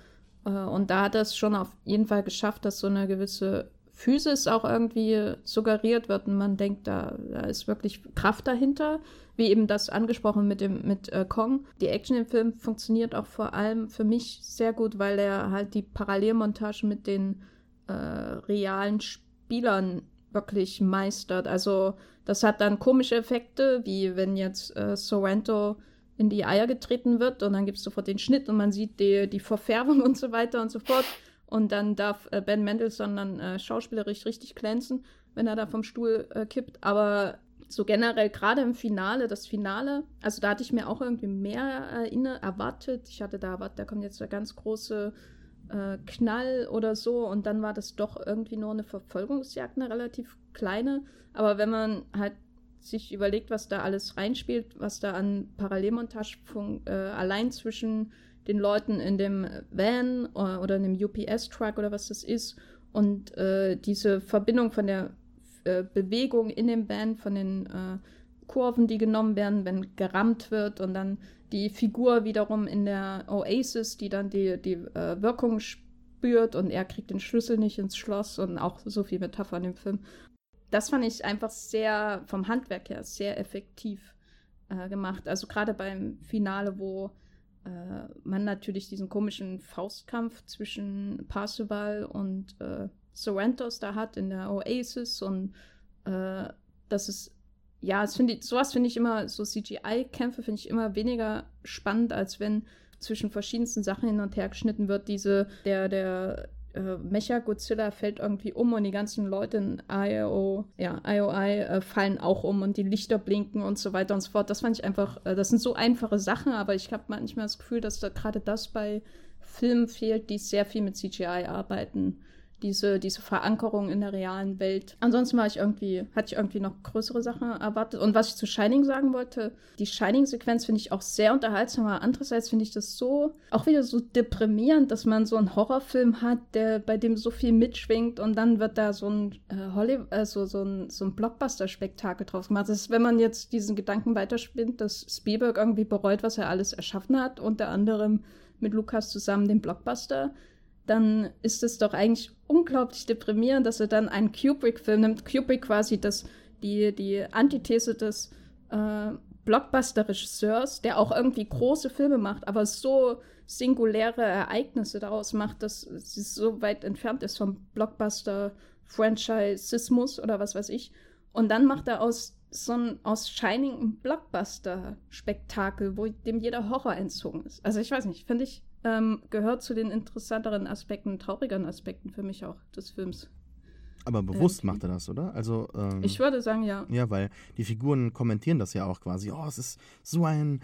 Äh, und da hat es schon auf jeden Fall geschafft, dass so eine gewisse Physis auch irgendwie suggeriert wird und man denkt, da, da ist wirklich Kraft dahinter wie eben das angesprochen mit dem mit äh, Kong. Die Action im Film funktioniert auch vor allem für mich sehr gut, weil er halt die Parallelmontage mit den äh, realen Spielern wirklich meistert. Also das hat dann komische Effekte, wie wenn jetzt äh, Sorrento in die Eier getreten wird und dann gibt es sofort den Schnitt und man sieht die, die Verfärbung [laughs] und so weiter und so fort. Und dann darf äh, Ben Mendelssohn dann äh, schauspielerisch richtig glänzen, wenn er da vom Stuhl äh, kippt. Aber so generell gerade im Finale, das Finale, also da hatte ich mir auch irgendwie mehr äh, erwartet. Ich hatte da erwartet, da kommt jetzt der ganz große äh, Knall oder so und dann war das doch irgendwie nur eine Verfolgungsjagd, eine relativ kleine. Aber wenn man halt sich überlegt, was da alles reinspielt, was da an Parallelmontage äh, allein zwischen den Leuten in dem Van oder, äh, oder in dem UPS-Truck oder was das ist und äh, diese Verbindung von der äh, Bewegung in dem Band, von den äh, Kurven, die genommen werden, wenn gerammt wird und dann die Figur wiederum in der Oasis, die dann die, die äh, Wirkung spürt und er kriegt den Schlüssel nicht ins Schloss und auch so viel Metapher in dem Film. Das fand ich einfach sehr, vom Handwerk her, sehr effektiv äh, gemacht. Also gerade beim Finale, wo äh, man natürlich diesen komischen Faustkampf zwischen Parzival und äh, Sorrentos da hat in der Oasis und äh, das ist, ja, das find ich, sowas finde ich immer, so CGI-Kämpfe finde ich immer weniger spannend, als wenn zwischen verschiedensten Sachen hin und her geschnitten wird. Diese, der, der äh, Mecha Godzilla fällt irgendwie um und die ganzen Leute in IO, ja, IOI äh, fallen auch um und die Lichter blinken und so weiter und so fort. Das fand ich einfach, äh, das sind so einfache Sachen, aber ich habe manchmal das Gefühl, dass da gerade das bei Filmen fehlt, die sehr viel mit CGI arbeiten diese, diese Verankerung in der realen Welt. Ansonsten war ich irgendwie, hatte ich irgendwie noch größere Sachen erwartet. Und was ich zu Shining sagen wollte, die Shining-Sequenz finde ich auch sehr unterhaltsam, aber andererseits finde ich das so, auch wieder so deprimierend, dass man so einen Horrorfilm hat, der, bei dem so viel mitschwingt und dann wird da so ein äh, Hollywood, also so ein, so ein Blockbuster-Spektakel draus gemacht. Das ist, wenn man jetzt diesen Gedanken weiterspinnt, dass Spielberg irgendwie bereut, was er alles erschaffen hat, unter anderem mit Lukas zusammen den Blockbuster dann ist es doch eigentlich unglaublich deprimierend, dass er dann einen Kubrick-Film nimmt. Kubrick quasi das, die, die Antithese des äh, Blockbuster-Regisseurs, der auch irgendwie große Filme macht, aber so singuläre Ereignisse daraus macht, dass es so weit entfernt ist vom Blockbuster-Franchisismus oder was weiß ich. Und dann macht er aus so ein aus Shining ein Blockbuster-Spektakel, wo dem jeder Horror entzogen ist. Also ich weiß nicht, finde ich, ähm, gehört zu den interessanteren Aspekten, traurigeren Aspekten für mich auch des Films. Aber bewusst ähm, macht er das, oder? Also ähm, ich würde sagen, ja. Ja, weil die Figuren kommentieren das ja auch quasi. Oh, es ist so ein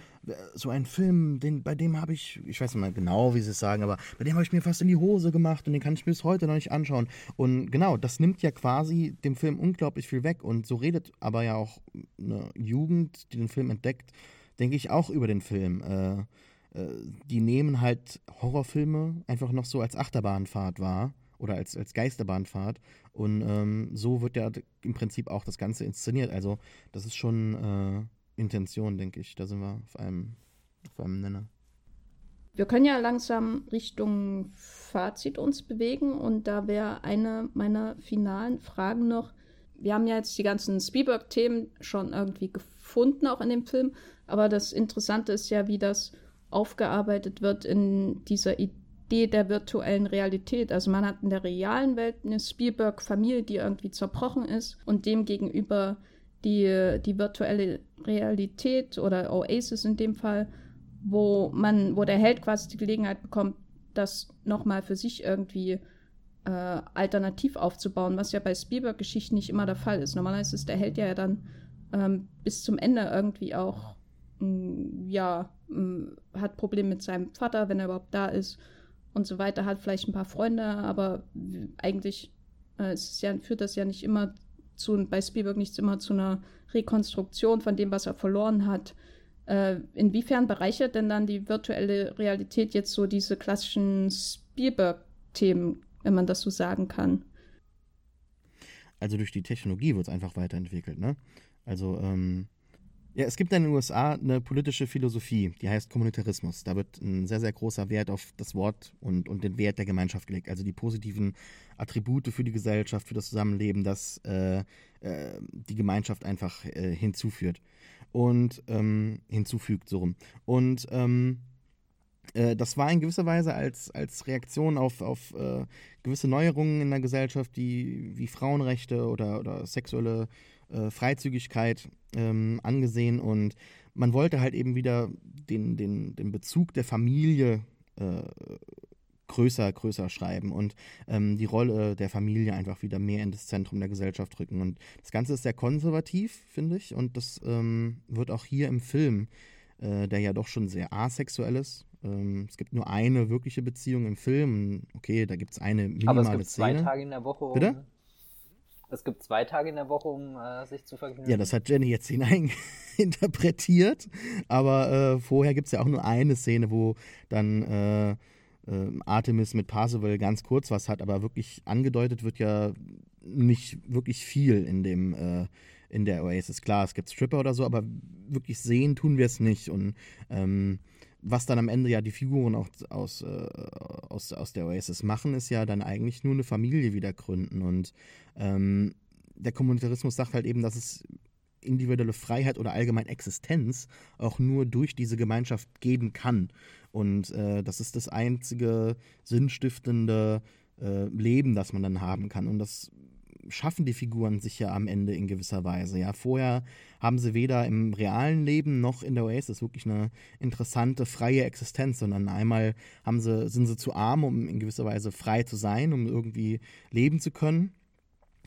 so ein Film, den bei dem habe ich, ich weiß nicht mal genau, wie sie es sagen, aber bei dem habe ich mir fast in die Hose gemacht und den kann ich mir bis heute noch nicht anschauen. Und genau, das nimmt ja quasi dem Film unglaublich viel weg und so redet aber ja auch eine Jugend, die den Film entdeckt, denke ich auch über den Film. Äh, äh, die nehmen halt Horrorfilme einfach noch so als Achterbahnfahrt wahr oder als, als Geisterbahnfahrt. Und ähm, so wird ja im Prinzip auch das Ganze inszeniert. Also das ist schon äh, Intention, denke ich. Da sind wir auf einem, auf einem Nenner. Wir können ja langsam Richtung Fazit uns bewegen und da wäre eine meiner finalen Fragen noch. Wir haben ja jetzt die ganzen Spielberg-Themen schon irgendwie gefunden, auch in dem Film, aber das Interessante ist ja, wie das aufgearbeitet wird in dieser Idee Idee der virtuellen Realität. Also man hat in der realen Welt eine Spielberg-Familie, die irgendwie zerbrochen ist und demgegenüber die, die virtuelle Realität oder Oasis in dem Fall, wo man, wo der Held quasi die Gelegenheit bekommt, das nochmal für sich irgendwie äh, alternativ aufzubauen, was ja bei Spielberg-Geschichten nicht immer der Fall ist. Normalerweise ist der Held ja dann ähm, bis zum Ende irgendwie auch, mh, mm, ja, mh, mm, hat Probleme mit seinem Vater, wenn er überhaupt da ist und so weiter, hat vielleicht ein paar Freunde, aber eigentlich äh, ja, führt das ja nicht immer zu, bei Spielberg nicht immer zu einer Rekonstruktion von dem, was er verloren hat. Äh, inwiefern bereichert denn dann die virtuelle Realität jetzt so diese klassischen Spielberg-Themen, wenn man das so sagen kann? Also durch die Technologie wird es einfach weiterentwickelt, ne? Also, ähm, ja, es gibt in den USA eine politische Philosophie, die heißt Kommunitarismus. Da wird ein sehr, sehr großer Wert auf das Wort und, und den Wert der Gemeinschaft gelegt. Also die positiven Attribute für die Gesellschaft, für das Zusammenleben, das äh, äh, die Gemeinschaft einfach äh, hinzuführt. Und ähm, hinzufügt, so rum. Und ähm, äh, das war in gewisser Weise als, als Reaktion auf, auf äh, gewisse Neuerungen in der Gesellschaft, die, wie Frauenrechte oder, oder sexuelle äh, Freizügigkeit ähm, angesehen und man wollte halt eben wieder den, den, den Bezug der Familie äh, größer, größer schreiben und ähm, die Rolle der Familie einfach wieder mehr in das Zentrum der Gesellschaft rücken. Und das Ganze ist sehr konservativ, finde ich, und das ähm, wird auch hier im Film, äh, der ja doch schon sehr asexuell ist. Ähm, es gibt nur eine wirkliche Beziehung im Film. Okay, da gibt es eine minimale Aber es gibt Szene. zwei Tage in der Woche. Bitte? Es gibt zwei Tage in der Woche, um äh, sich zu vergnügen. Ja, das hat Jenny jetzt [laughs] hinein interpretiert. Aber äh, vorher gibt es ja auch nur eine Szene, wo dann äh, ähm, Artemis mit Parzival ganz kurz was hat, aber wirklich angedeutet wird ja nicht wirklich viel in dem äh, in der Oasis. Klar, es gibt Stripper oder so, aber wirklich sehen tun wir es nicht. Und ähm, was dann am Ende ja die Figuren auch aus, äh, aus, aus der Oasis machen, ist ja dann eigentlich nur eine Familie wieder gründen. Und ähm, der Kommunitarismus sagt halt eben, dass es individuelle Freiheit oder allgemein Existenz auch nur durch diese Gemeinschaft geben kann. Und äh, das ist das einzige sinnstiftende äh, Leben, das man dann haben kann. Und das schaffen die Figuren sich ja am Ende in gewisser Weise. Ja, vorher haben sie weder im realen Leben noch in der Oasis wirklich eine interessante freie Existenz, sondern einmal haben sie, sind sie zu arm, um in gewisser Weise frei zu sein, um irgendwie leben zu können.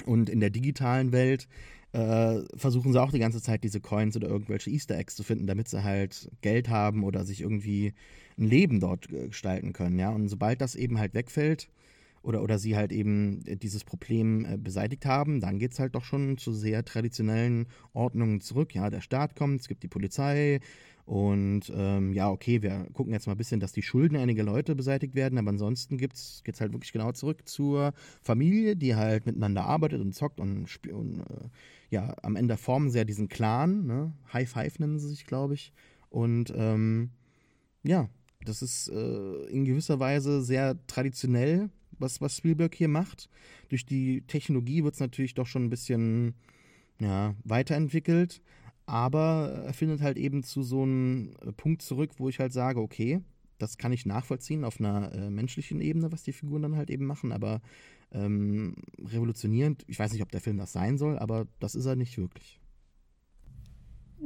Und in der digitalen Welt äh, versuchen sie auch die ganze Zeit diese Coins oder irgendwelche Easter Eggs zu finden, damit sie halt Geld haben oder sich irgendwie ein Leben dort gestalten können. Ja, und sobald das eben halt wegfällt, oder, oder sie halt eben äh, dieses Problem äh, beseitigt haben, dann geht es halt doch schon zu sehr traditionellen Ordnungen zurück. Ja, der Staat kommt, es gibt die Polizei und ähm, ja, okay, wir gucken jetzt mal ein bisschen, dass die Schulden einiger Leute beseitigt werden, aber ansonsten geht es halt wirklich genau zurück zur Familie, die halt miteinander arbeitet und zockt und, und äh, ja, am Ende formen sie ja diesen Clan, ne? High Five nennen sie sich, glaube ich. Und ähm, ja, das ist äh, in gewisser Weise sehr traditionell was, was Spielberg hier macht. Durch die Technologie wird es natürlich doch schon ein bisschen ja, weiterentwickelt. aber er findet halt eben zu so einem äh, Punkt zurück, wo ich halt sage, okay, das kann ich nachvollziehen auf einer äh, menschlichen Ebene, was die Figuren dann halt eben machen, aber ähm, revolutionierend, ich weiß nicht, ob der Film das sein soll, aber das ist er nicht wirklich.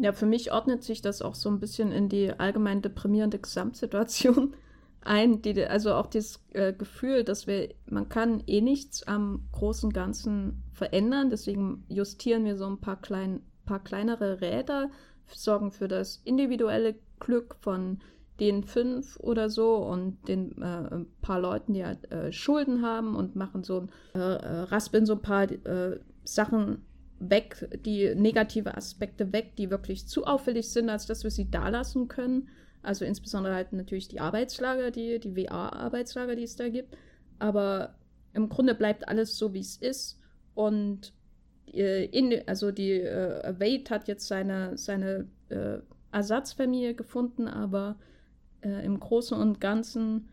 Ja, für mich ordnet sich das auch so ein bisschen in die allgemein deprimierende Gesamtsituation ein, die, also auch dieses äh, Gefühl, dass wir, man kann eh nichts am großen Ganzen verändern, deswegen justieren wir so ein paar, klein, paar kleinere Räder, sorgen für das individuelle Glück von den fünf oder so und den äh, paar Leuten, die halt äh, Schulden haben und machen so, äh, äh raspeln so ein paar äh, Sachen weg, die negative Aspekte weg, die wirklich zu auffällig sind, als dass wir sie da lassen können. Also insbesondere halt natürlich die Arbeitslager, die, die WA-Arbeitslager, die es da gibt. Aber im Grunde bleibt alles so, wie es ist. Und äh, in, also die äh, Wade hat jetzt seine, seine äh, Ersatzfamilie gefunden, aber äh, im Großen und Ganzen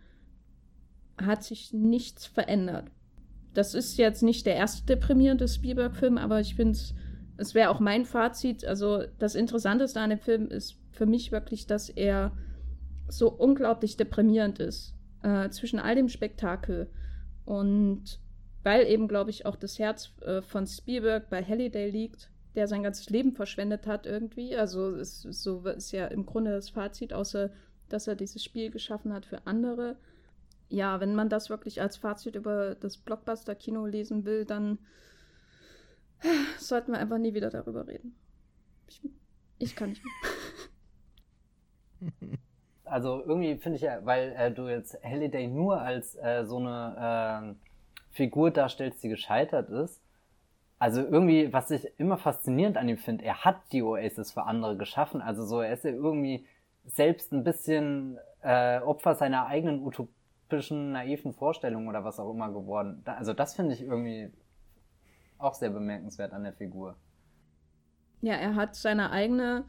hat sich nichts verändert. Das ist jetzt nicht der erste deprimierende Spielberg-Film, aber ich finde es, es wäre auch mein Fazit. Also das Interessanteste an dem Film ist für mich wirklich, dass er so unglaublich deprimierend ist äh, zwischen all dem Spektakel und weil eben, glaube ich, auch das Herz äh, von Spielberg bei Halliday liegt, der sein ganzes Leben verschwendet hat irgendwie. Also es, so ist ja im Grunde das Fazit, außer dass er dieses Spiel geschaffen hat für andere. Ja, wenn man das wirklich als Fazit über das Blockbuster-Kino lesen will, dann sollten wir einfach nie wieder darüber reden. Ich, ich kann nicht mehr. [laughs] Also irgendwie finde ich ja, weil äh, du jetzt Halliday nur als äh, so eine äh, Figur darstellst, die gescheitert ist. Also irgendwie, was ich immer faszinierend an ihm finde, er hat die Oasis für andere geschaffen. Also so, er ist ja irgendwie selbst ein bisschen äh, Opfer seiner eigenen utopischen, naiven Vorstellungen oder was auch immer geworden. also das finde ich irgendwie auch sehr bemerkenswert an der Figur. Ja, er hat seine eigene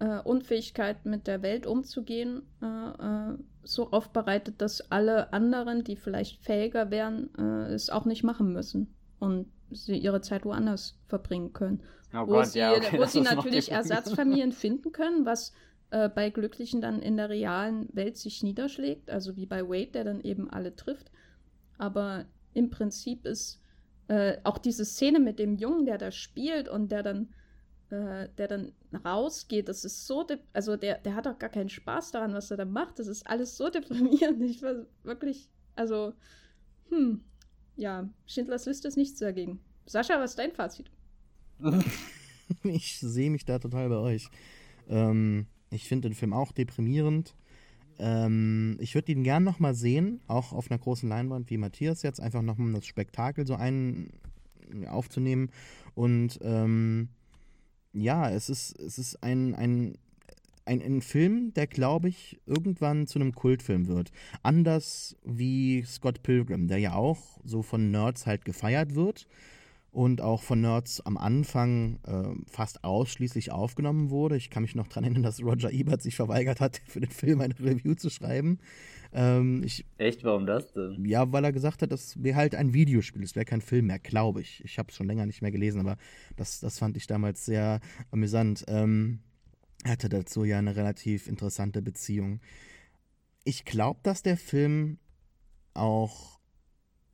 äh, Unfähigkeit mit der Welt umzugehen äh, äh, so aufbereitet, dass alle anderen, die vielleicht fähiger wären, äh, es auch nicht machen müssen und sie ihre Zeit woanders verbringen können. Oh wo Gott, sie, ja, okay, wo sie natürlich Ersatzfamilien [laughs] finden können, was äh, bei Glücklichen dann in der realen Welt sich niederschlägt, also wie bei Wade, der dann eben alle trifft. Aber im Prinzip ist äh, auch diese Szene mit dem Jungen, der da spielt und der dann, äh, der dann rausgeht, das ist so, also der, der hat auch gar keinen Spaß daran, was er da macht. Das ist alles so [laughs] deprimierend. Ich war wirklich, also, hm, ja, Schindlers Liste ist nichts dagegen. Sascha, was ist dein Fazit? [laughs] ich sehe mich da total bei euch. Ähm, ich finde den Film auch deprimierend. Ähm, ich würde ihn gern nochmal sehen, auch auf einer großen Leinwand wie Matthias jetzt, einfach nochmal das Spektakel so einen aufzunehmen. Und ähm, ja, es ist, es ist ein, ein, ein, ein Film, der, glaube ich, irgendwann zu einem Kultfilm wird. Anders wie Scott Pilgrim, der ja auch so von Nerds halt gefeiert wird und auch von Nerds am Anfang äh, fast ausschließlich aufgenommen wurde. Ich kann mich noch daran erinnern, dass Roger Ebert sich verweigert hat, [laughs] für den Film eine Review zu schreiben. Ähm, ich, Echt, warum das denn? Ja, weil er gesagt hat, das wäre halt ein Videospiel, es wäre kein Film mehr, glaube ich. Ich habe es schon länger nicht mehr gelesen, aber das, das fand ich damals sehr amüsant. Ähm, er hatte dazu ja eine relativ interessante Beziehung. Ich glaube, dass der Film auch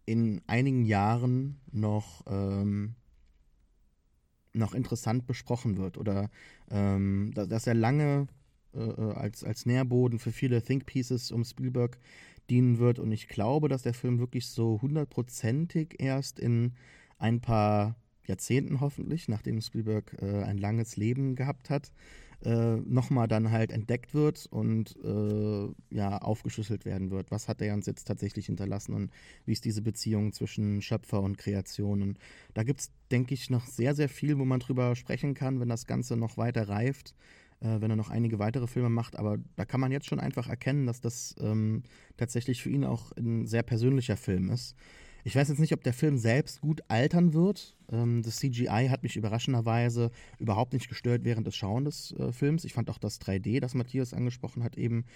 in einigen Jahren noch, ähm, noch interessant besprochen wird oder ähm, dass er lange äh, äh, als, als Nährboden für viele Think Pieces um Spielberg dienen wird. Und ich glaube, dass der Film wirklich so hundertprozentig erst in ein paar Jahrzehnten hoffentlich, nachdem Spielberg äh, ein langes Leben gehabt hat, äh, nochmal dann halt entdeckt wird und äh, ja aufgeschlüsselt werden wird. Was hat er uns jetzt tatsächlich hinterlassen und wie ist diese Beziehung zwischen Schöpfer und Kreation? Und da gibt es, denke ich, noch sehr, sehr viel, wo man drüber sprechen kann, wenn das Ganze noch weiter reift äh, wenn er noch einige weitere Filme macht. Aber da kann man jetzt schon einfach erkennen, dass das ähm, tatsächlich für ihn auch ein sehr persönlicher Film ist. Ich weiß jetzt nicht, ob der Film selbst gut altern wird. Ähm, das CGI hat mich überraschenderweise überhaupt nicht gestört während des Schauen des äh, Films. Ich fand auch das 3D, das Matthias angesprochen hat, eben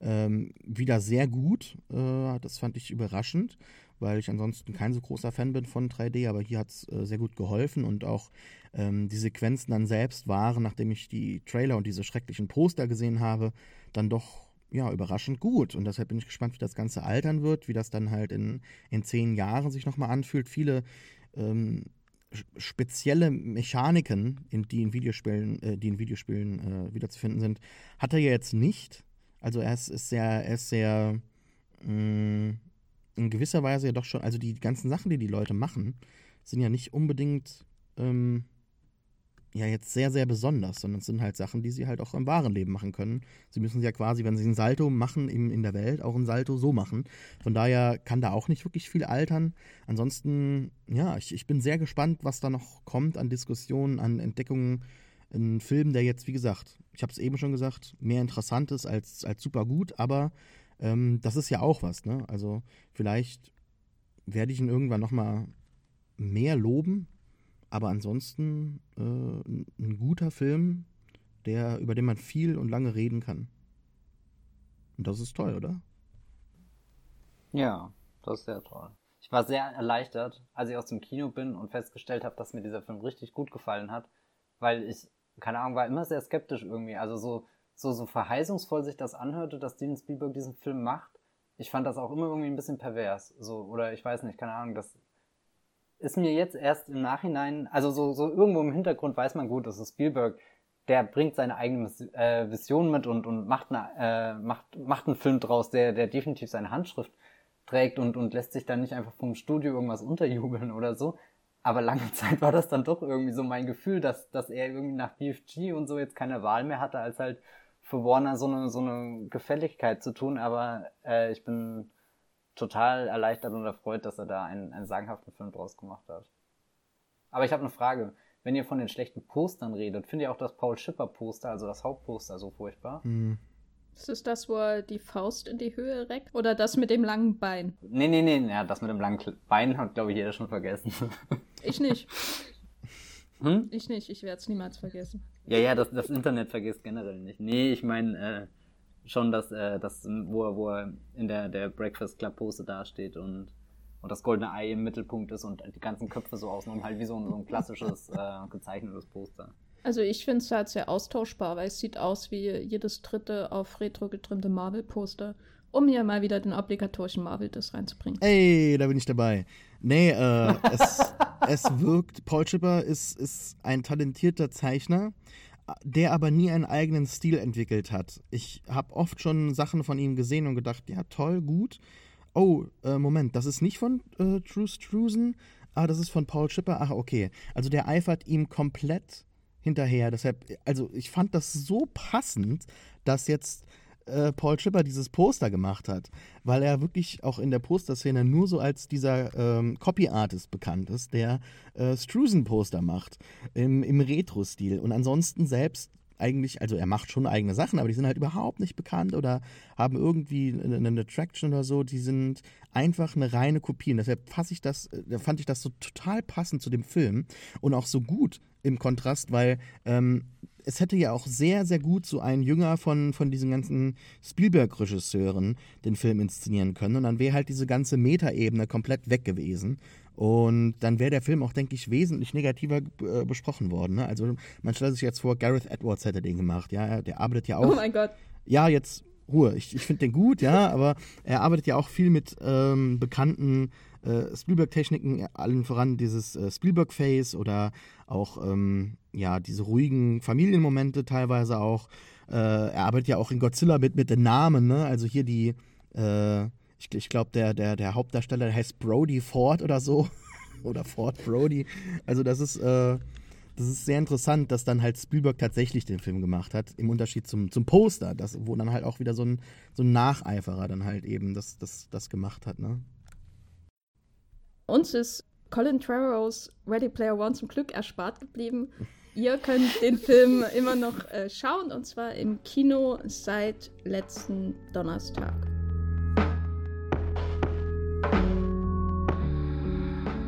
ähm, wieder sehr gut. Äh, das fand ich überraschend, weil ich ansonsten kein so großer Fan bin von 3D, aber hier hat es äh, sehr gut geholfen und auch ähm, die Sequenzen dann selbst waren, nachdem ich die Trailer und diese schrecklichen Poster gesehen habe, dann doch ja, überraschend gut. Und deshalb bin ich gespannt, wie das Ganze altern wird, wie das dann halt in, in zehn Jahren sich nochmal anfühlt. Viele ähm, spezielle Mechaniken, in, die in Videospielen, äh, die in Videospielen äh, wiederzufinden sind, hat er ja jetzt nicht. Also er ist, ist sehr, er ist sehr mh, mm, in gewisser Weise ja doch schon, also die ganzen Sachen, die die Leute machen, sind ja nicht unbedingt ähm, ja jetzt sehr, sehr besonders, sondern es sind halt Sachen, die sie halt auch im wahren Leben machen können. Sie müssen ja quasi, wenn sie einen Salto machen in, in der Welt, auch einen Salto so machen. Von daher kann da auch nicht wirklich viel altern. Ansonsten, ja, ich, ich bin sehr gespannt, was da noch kommt an Diskussionen, an Entdeckungen. Ein Film, der jetzt, wie gesagt, ich habe es eben schon gesagt, mehr interessant ist als, als super gut, aber ähm, das ist ja auch was, ne? Also vielleicht werde ich ihn irgendwann nochmal mehr loben, aber ansonsten äh, ein guter Film, der, über den man viel und lange reden kann. Und das ist toll, oder? Ja, das ist sehr toll. Ich war sehr erleichtert, als ich aus dem Kino bin und festgestellt habe, dass mir dieser Film richtig gut gefallen hat, weil ich, keine Ahnung, war immer sehr skeptisch irgendwie. Also so, so, so verheißungsvoll sich das anhörte, dass Steven Spielberg diesen Film macht. Ich fand das auch immer irgendwie ein bisschen pervers. So, oder ich weiß nicht, keine Ahnung, das ist mir jetzt erst im Nachhinein, also so, so irgendwo im Hintergrund weiß man gut, das ist Spielberg, der bringt seine eigene äh, Vision mit und, und macht, eine, äh, macht, macht einen Film draus, der, der definitiv seine Handschrift trägt und, und lässt sich dann nicht einfach vom Studio irgendwas unterjubeln oder so. Aber lange [laughs] Zeit war das dann doch irgendwie so mein Gefühl, dass, dass er irgendwie nach BFG und so jetzt keine Wahl mehr hatte, als halt für Warner so eine, so eine Gefälligkeit zu tun. Aber äh, ich bin total erleichtert und erfreut, dass er da einen, einen sagenhaften Film draus gemacht hat. Aber ich habe eine Frage. Wenn ihr von den schlechten Postern redet, findet ihr auch das Paul Schipper Poster, also das Hauptposter, so furchtbar? Mhm. Ist es das, wo er die Faust in die Höhe reckt? Oder das mit dem langen Bein? Nee, nee, nee, ja, das mit dem langen Bein hat, glaube ich, jeder schon vergessen. [laughs] Ich nicht. [laughs] Hm? Ich nicht, ich werde es niemals vergessen. Ja, ja, das, das Internet vergisst generell nicht. Nee, ich meine, äh, schon, dass, äh, das, wo, er, wo er in der, der Breakfast Club Pose dasteht und, und das goldene Ei im Mittelpunkt ist und die ganzen Köpfe so außen halt wie so ein, so ein klassisches [laughs] äh, gezeichnetes Poster. Also ich finde es halt sehr austauschbar, weil es sieht aus wie jedes dritte auf Retro getrimmte Marvel-Poster, um hier mal wieder den obligatorischen Marvel-Diss reinzubringen. Ey, da bin ich dabei. Nee, äh, es, [laughs] es wirkt, Paul Schipper ist, ist ein talentierter Zeichner der aber nie einen eigenen Stil entwickelt hat. Ich habe oft schon Sachen von ihm gesehen und gedacht, ja, toll, gut. Oh, äh, Moment, das ist nicht von äh, Drew Struzan. Ah, das ist von Paul Schipper. Ach, okay. Also der eifert ihm komplett hinterher. Deshalb, also ich fand das so passend, dass jetzt äh, Paul Schipper dieses Poster gemacht hat, weil er wirklich auch in der Posterszene nur so als dieser ähm, Copy-Artist bekannt ist, der äh, Strusen-Poster macht im, im Retro-Stil. Und ansonsten selbst eigentlich, also er macht schon eigene Sachen, aber die sind halt überhaupt nicht bekannt oder haben irgendwie eine, eine Attraction oder so. Die sind einfach eine reine Kopie. Und deshalb fasse ich das, äh, fand ich das so total passend zu dem Film und auch so gut im Kontrast, weil ähm, es hätte ja auch sehr, sehr gut so ein Jünger von, von diesen ganzen Spielberg-Regisseuren den Film inszenieren können. Und dann wäre halt diese ganze Metaebene komplett weg gewesen. Und dann wäre der Film auch, denke ich, wesentlich negativer äh, besprochen worden. Ne? Also man stellt sich jetzt vor, Gareth Edwards hätte den gemacht. Ja, der arbeitet ja auch. Oh mein Gott. Ja, jetzt Ruhe. Ich, ich finde den gut, ja, aber er arbeitet ja auch viel mit ähm, bekannten äh, Spielberg-Techniken, allen voran dieses äh, Spielberg-Face oder auch ähm, ja, diese ruhigen Familienmomente teilweise auch. Äh, er arbeitet ja auch in Godzilla mit, mit den Namen, ne? Also hier die, äh, ich, ich glaube, der, der, der Hauptdarsteller heißt Brody Ford oder so. [laughs] oder Ford Brody. Also das ist, äh, das ist sehr interessant, dass dann halt Spielberg tatsächlich den Film gemacht hat, im Unterschied zum, zum Poster, das, wo dann halt auch wieder so ein, so ein Nacheiferer dann halt eben das, das, das gemacht hat, ne? Uns ist Colin Trevorrows Ready Player One zum Glück erspart geblieben. Ihr könnt den Film immer noch äh, schauen und zwar im Kino seit letzten Donnerstag.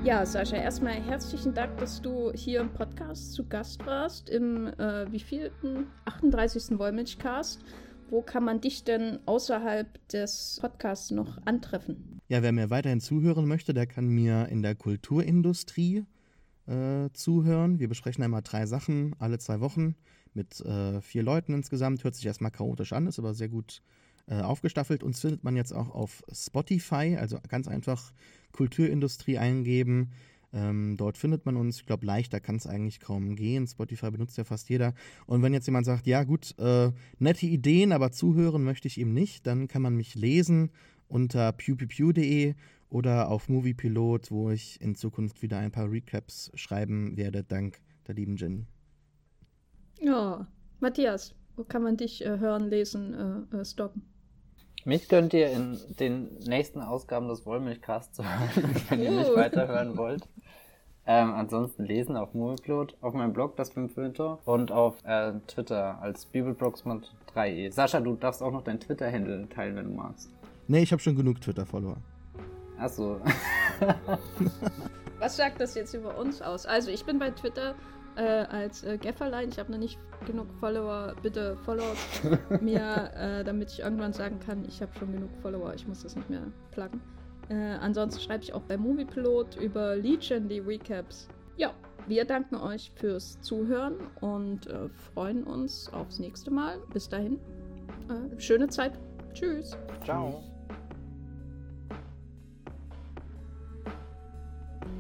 Ja, Sascha, erstmal herzlichen Dank, dass du hier im Podcast zu Gast warst, im äh, wievielten? 38. Wollmilchcast. wo kann man dich denn außerhalb des Podcasts noch antreffen? Ja, wer mir weiterhin zuhören möchte, der kann mir in der Kulturindustrie äh, zuhören. Wir besprechen einmal drei Sachen alle zwei Wochen mit äh, vier Leuten insgesamt. Hört sich erstmal chaotisch an, ist aber sehr gut äh, aufgestaffelt. Uns findet man jetzt auch auf Spotify, also ganz einfach Kulturindustrie eingeben. Ähm, dort findet man uns. Ich glaube, leichter kann es eigentlich kaum gehen. Spotify benutzt ja fast jeder. Und wenn jetzt jemand sagt, ja gut, äh, nette Ideen, aber zuhören möchte ich ihm nicht, dann kann man mich lesen unter pewpew.de oder auf Moviepilot, wo ich in Zukunft wieder ein paar Recaps schreiben werde, dank der lieben Jenny. Ja, Matthias, wo kann man dich äh, hören, lesen, äh, äh stoppen? Mich könnt ihr in den nächsten Ausgaben des Wollmilchcasts hören, [laughs] wenn ihr mich weiterhören wollt. Ähm, ansonsten lesen auf Moviepilot, auf meinem Blog, das Filmfilter und auf äh, Twitter als bibelbroxmont 3e. Sascha, du darfst auch noch dein Twitter-Handle teilen, wenn du magst. Nee, ich habe schon genug Twitter-Follower. Achso. [laughs] [laughs] Was sagt das jetzt über uns aus? Also, ich bin bei Twitter äh, als äh, Gefferlein. Ich habe noch nicht genug Follower. Bitte follow [laughs] mir, äh, damit ich irgendwann sagen kann, ich habe schon genug Follower. Ich muss das nicht mehr pluggen. Äh, ansonsten schreibe ich auch bei Moviepilot über Legion die Recaps. Ja, wir danken euch fürs Zuhören und äh, freuen uns aufs nächste Mal. Bis dahin, äh, schöne Zeit. Tschüss. Ciao.